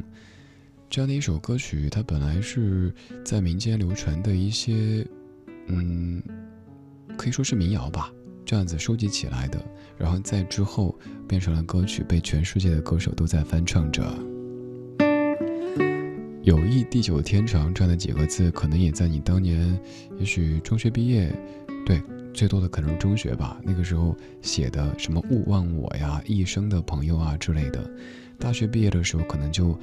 这样的一首歌曲，它本来是在民间流传的一些，嗯，可以说是民谣吧，这样子收集起来的，然后在之后变成了歌曲，被全世界的歌手都在翻唱着。友谊地久天长这样的几个字，可能也在你当年，也许中学毕业，对，最多的可能中学吧。那个时候写的什么勿忘我呀、一生的朋友啊之类的。大学毕业的时候，可能就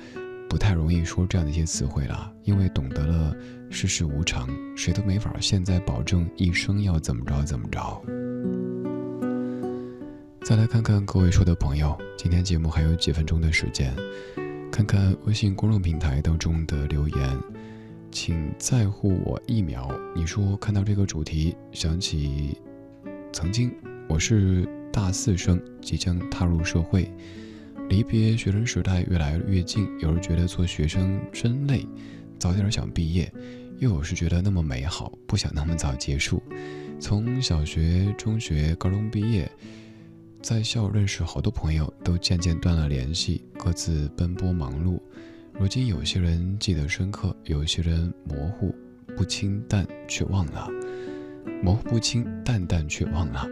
不太容易说这样的一些词汇了，因为懂得了世事无常，谁都没法现在保证一生要怎么着怎么着。再来看看各位说的朋友，今天节目还有几分钟的时间，看看微信公众平台当中的留言。请在乎我一秒。你说看到这个主题，想起曾经我是大四生，即将踏入社会。离别学生时代越来越近，有人觉得做学生真累，早点想毕业；又有时觉得那么美好，不想那么早结束。从小学、中学、高中毕业，在校认识好多朋友，都渐渐断了联系，各自奔波忙碌。如今有些人记得深刻，有些人模糊不清，淡却忘了；模糊不清，淡淡却忘了。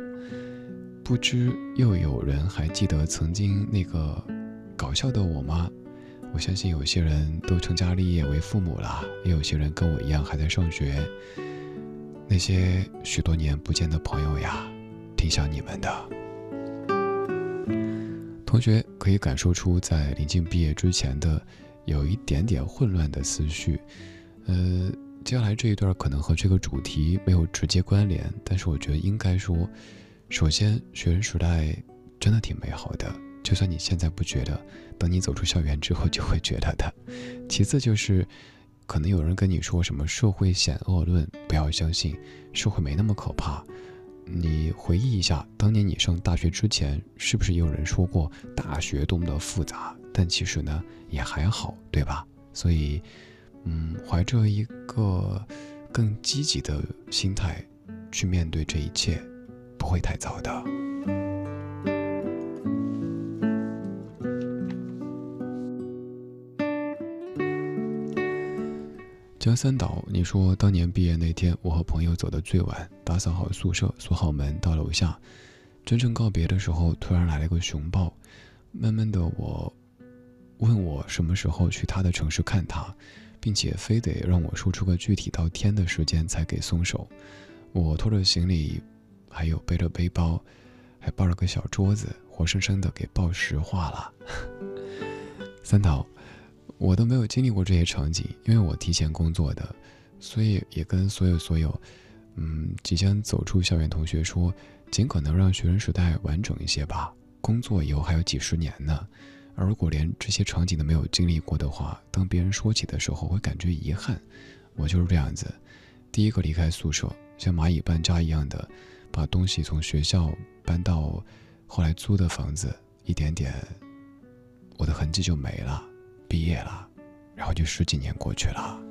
不知又有人还记得曾经那个搞笑的我吗？我相信有些人都成家立业为父母了，也有些人跟我一样还在上学。那些许多年不见的朋友呀，挺想你们的。同学可以感受出在临近毕业之前的有一点点混乱的思绪。呃，接下来这一段可能和这个主题没有直接关联，但是我觉得应该说。首先，学生时代真的挺美好的，就算你现在不觉得，等你走出校园之后就会觉得的。其次就是，可能有人跟你说什么社会险恶论，不要相信，社会没那么可怕。你回忆一下，当年你上大学之前，是不是也有人说过大学多么的复杂？但其实呢，也还好，对吧？所以，嗯，怀着一个更积极的心态去面对这一切。不会太早的。江三岛，你说当年毕业那天，我和朋友走的最晚，打扫好宿舍，锁好门，到楼下，真正告别的时候，突然来了个熊抱。慢慢的我，问我什么时候去他的城市看他，并且非得让我说出个具体到天的时间才给松手。我拖着行李。还有背着背包，还抱了个小桌子，活生生的给抱石化了。<laughs> 三岛，我都没有经历过这些场景，因为我提前工作的，所以也跟所有所有，嗯，即将走出校园同学说，尽可能让学生时代完整一些吧。工作以后还有几十年呢，而如果连这些场景都没有经历过的话，当别人说起的时候会感觉遗憾。我就是这样子，第一个离开宿舍，像蚂蚁搬家一样的。把东西从学校搬到后来租的房子，一点点，我的痕迹就没了。毕业了，然后就十几年过去了。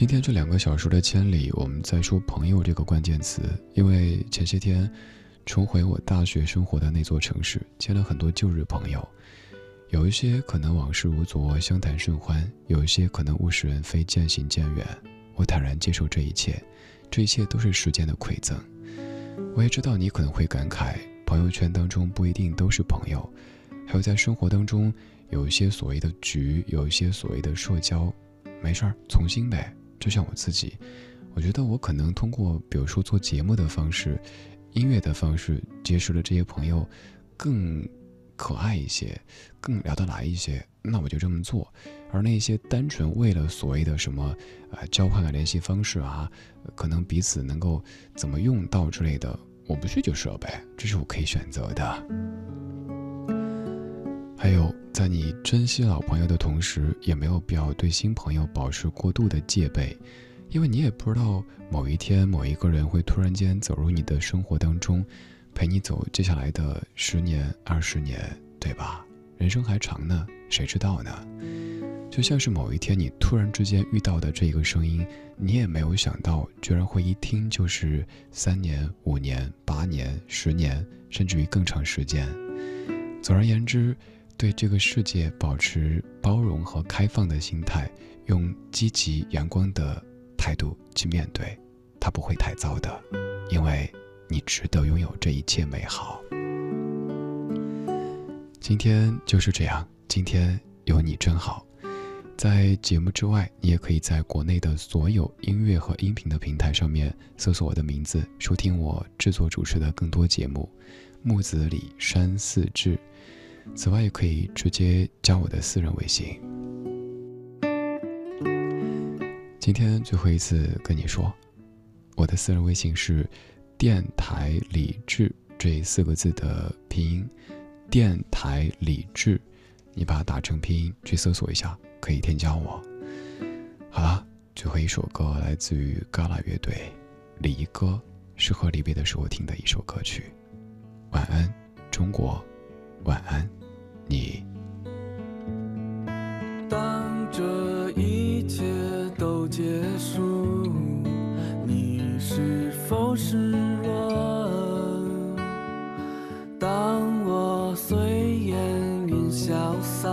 今天这两个小时的千里，我们在说“朋友”这个关键词，因为前些天重回我大学生活的那座城市，见了很多旧日朋友。有一些可能往事如昨，相谈甚欢；有一些可能物是人非，渐行渐远。我坦然接受这一切，这一切都是时间的馈赠。我也知道你可能会感慨，朋友圈当中不一定都是朋友，还有在生活当中有一些所谓的局，有一些所谓的社交。没事儿，重新呗。就像我自己，我觉得我可能通过，比如说做节目的方式、音乐的方式，结识了这些朋友，更。可爱一些，更聊得来一些，那我就这么做。而那些单纯为了所谓的什么，呃，交换个联系方式啊，可能彼此能够怎么用到之类的，我不去就设呗，这是我可以选择的。还有，在你珍惜老朋友的同时，也没有必要对新朋友保持过度的戒备，因为你也不知道某一天某一个人会突然间走入你的生活当中。陪你走接下来的十年、二十年，对吧？人生还长呢，谁知道呢？就像是某一天你突然之间遇到的这个声音，你也没有想到，居然会一听就是三年、五年、八年、十年，甚至于更长时间。总而言之，对这个世界保持包容和开放的心态，用积极阳光的态度去面对，它不会太糟的，因为。你值得拥有这一切美好。今天就是这样，今天有你真好。在节目之外，你也可以在国内的所有音乐和音频的平台上面搜索我的名字，收听我制作主持的更多节目。木子李山寺志。此外，也可以直接加我的私人微信。今天最后一次跟你说，我的私人微信是“电台李志”这四个字的拼音，“电台李志”，你把它打成拼音去搜索一下。可以添加我。好了，最后一首歌来自于嘎啦乐队，《离歌》，适合离别的时候听的一首歌曲。晚安，中国，晚安，你当这一切都结束你是否失落？当我随烟云消散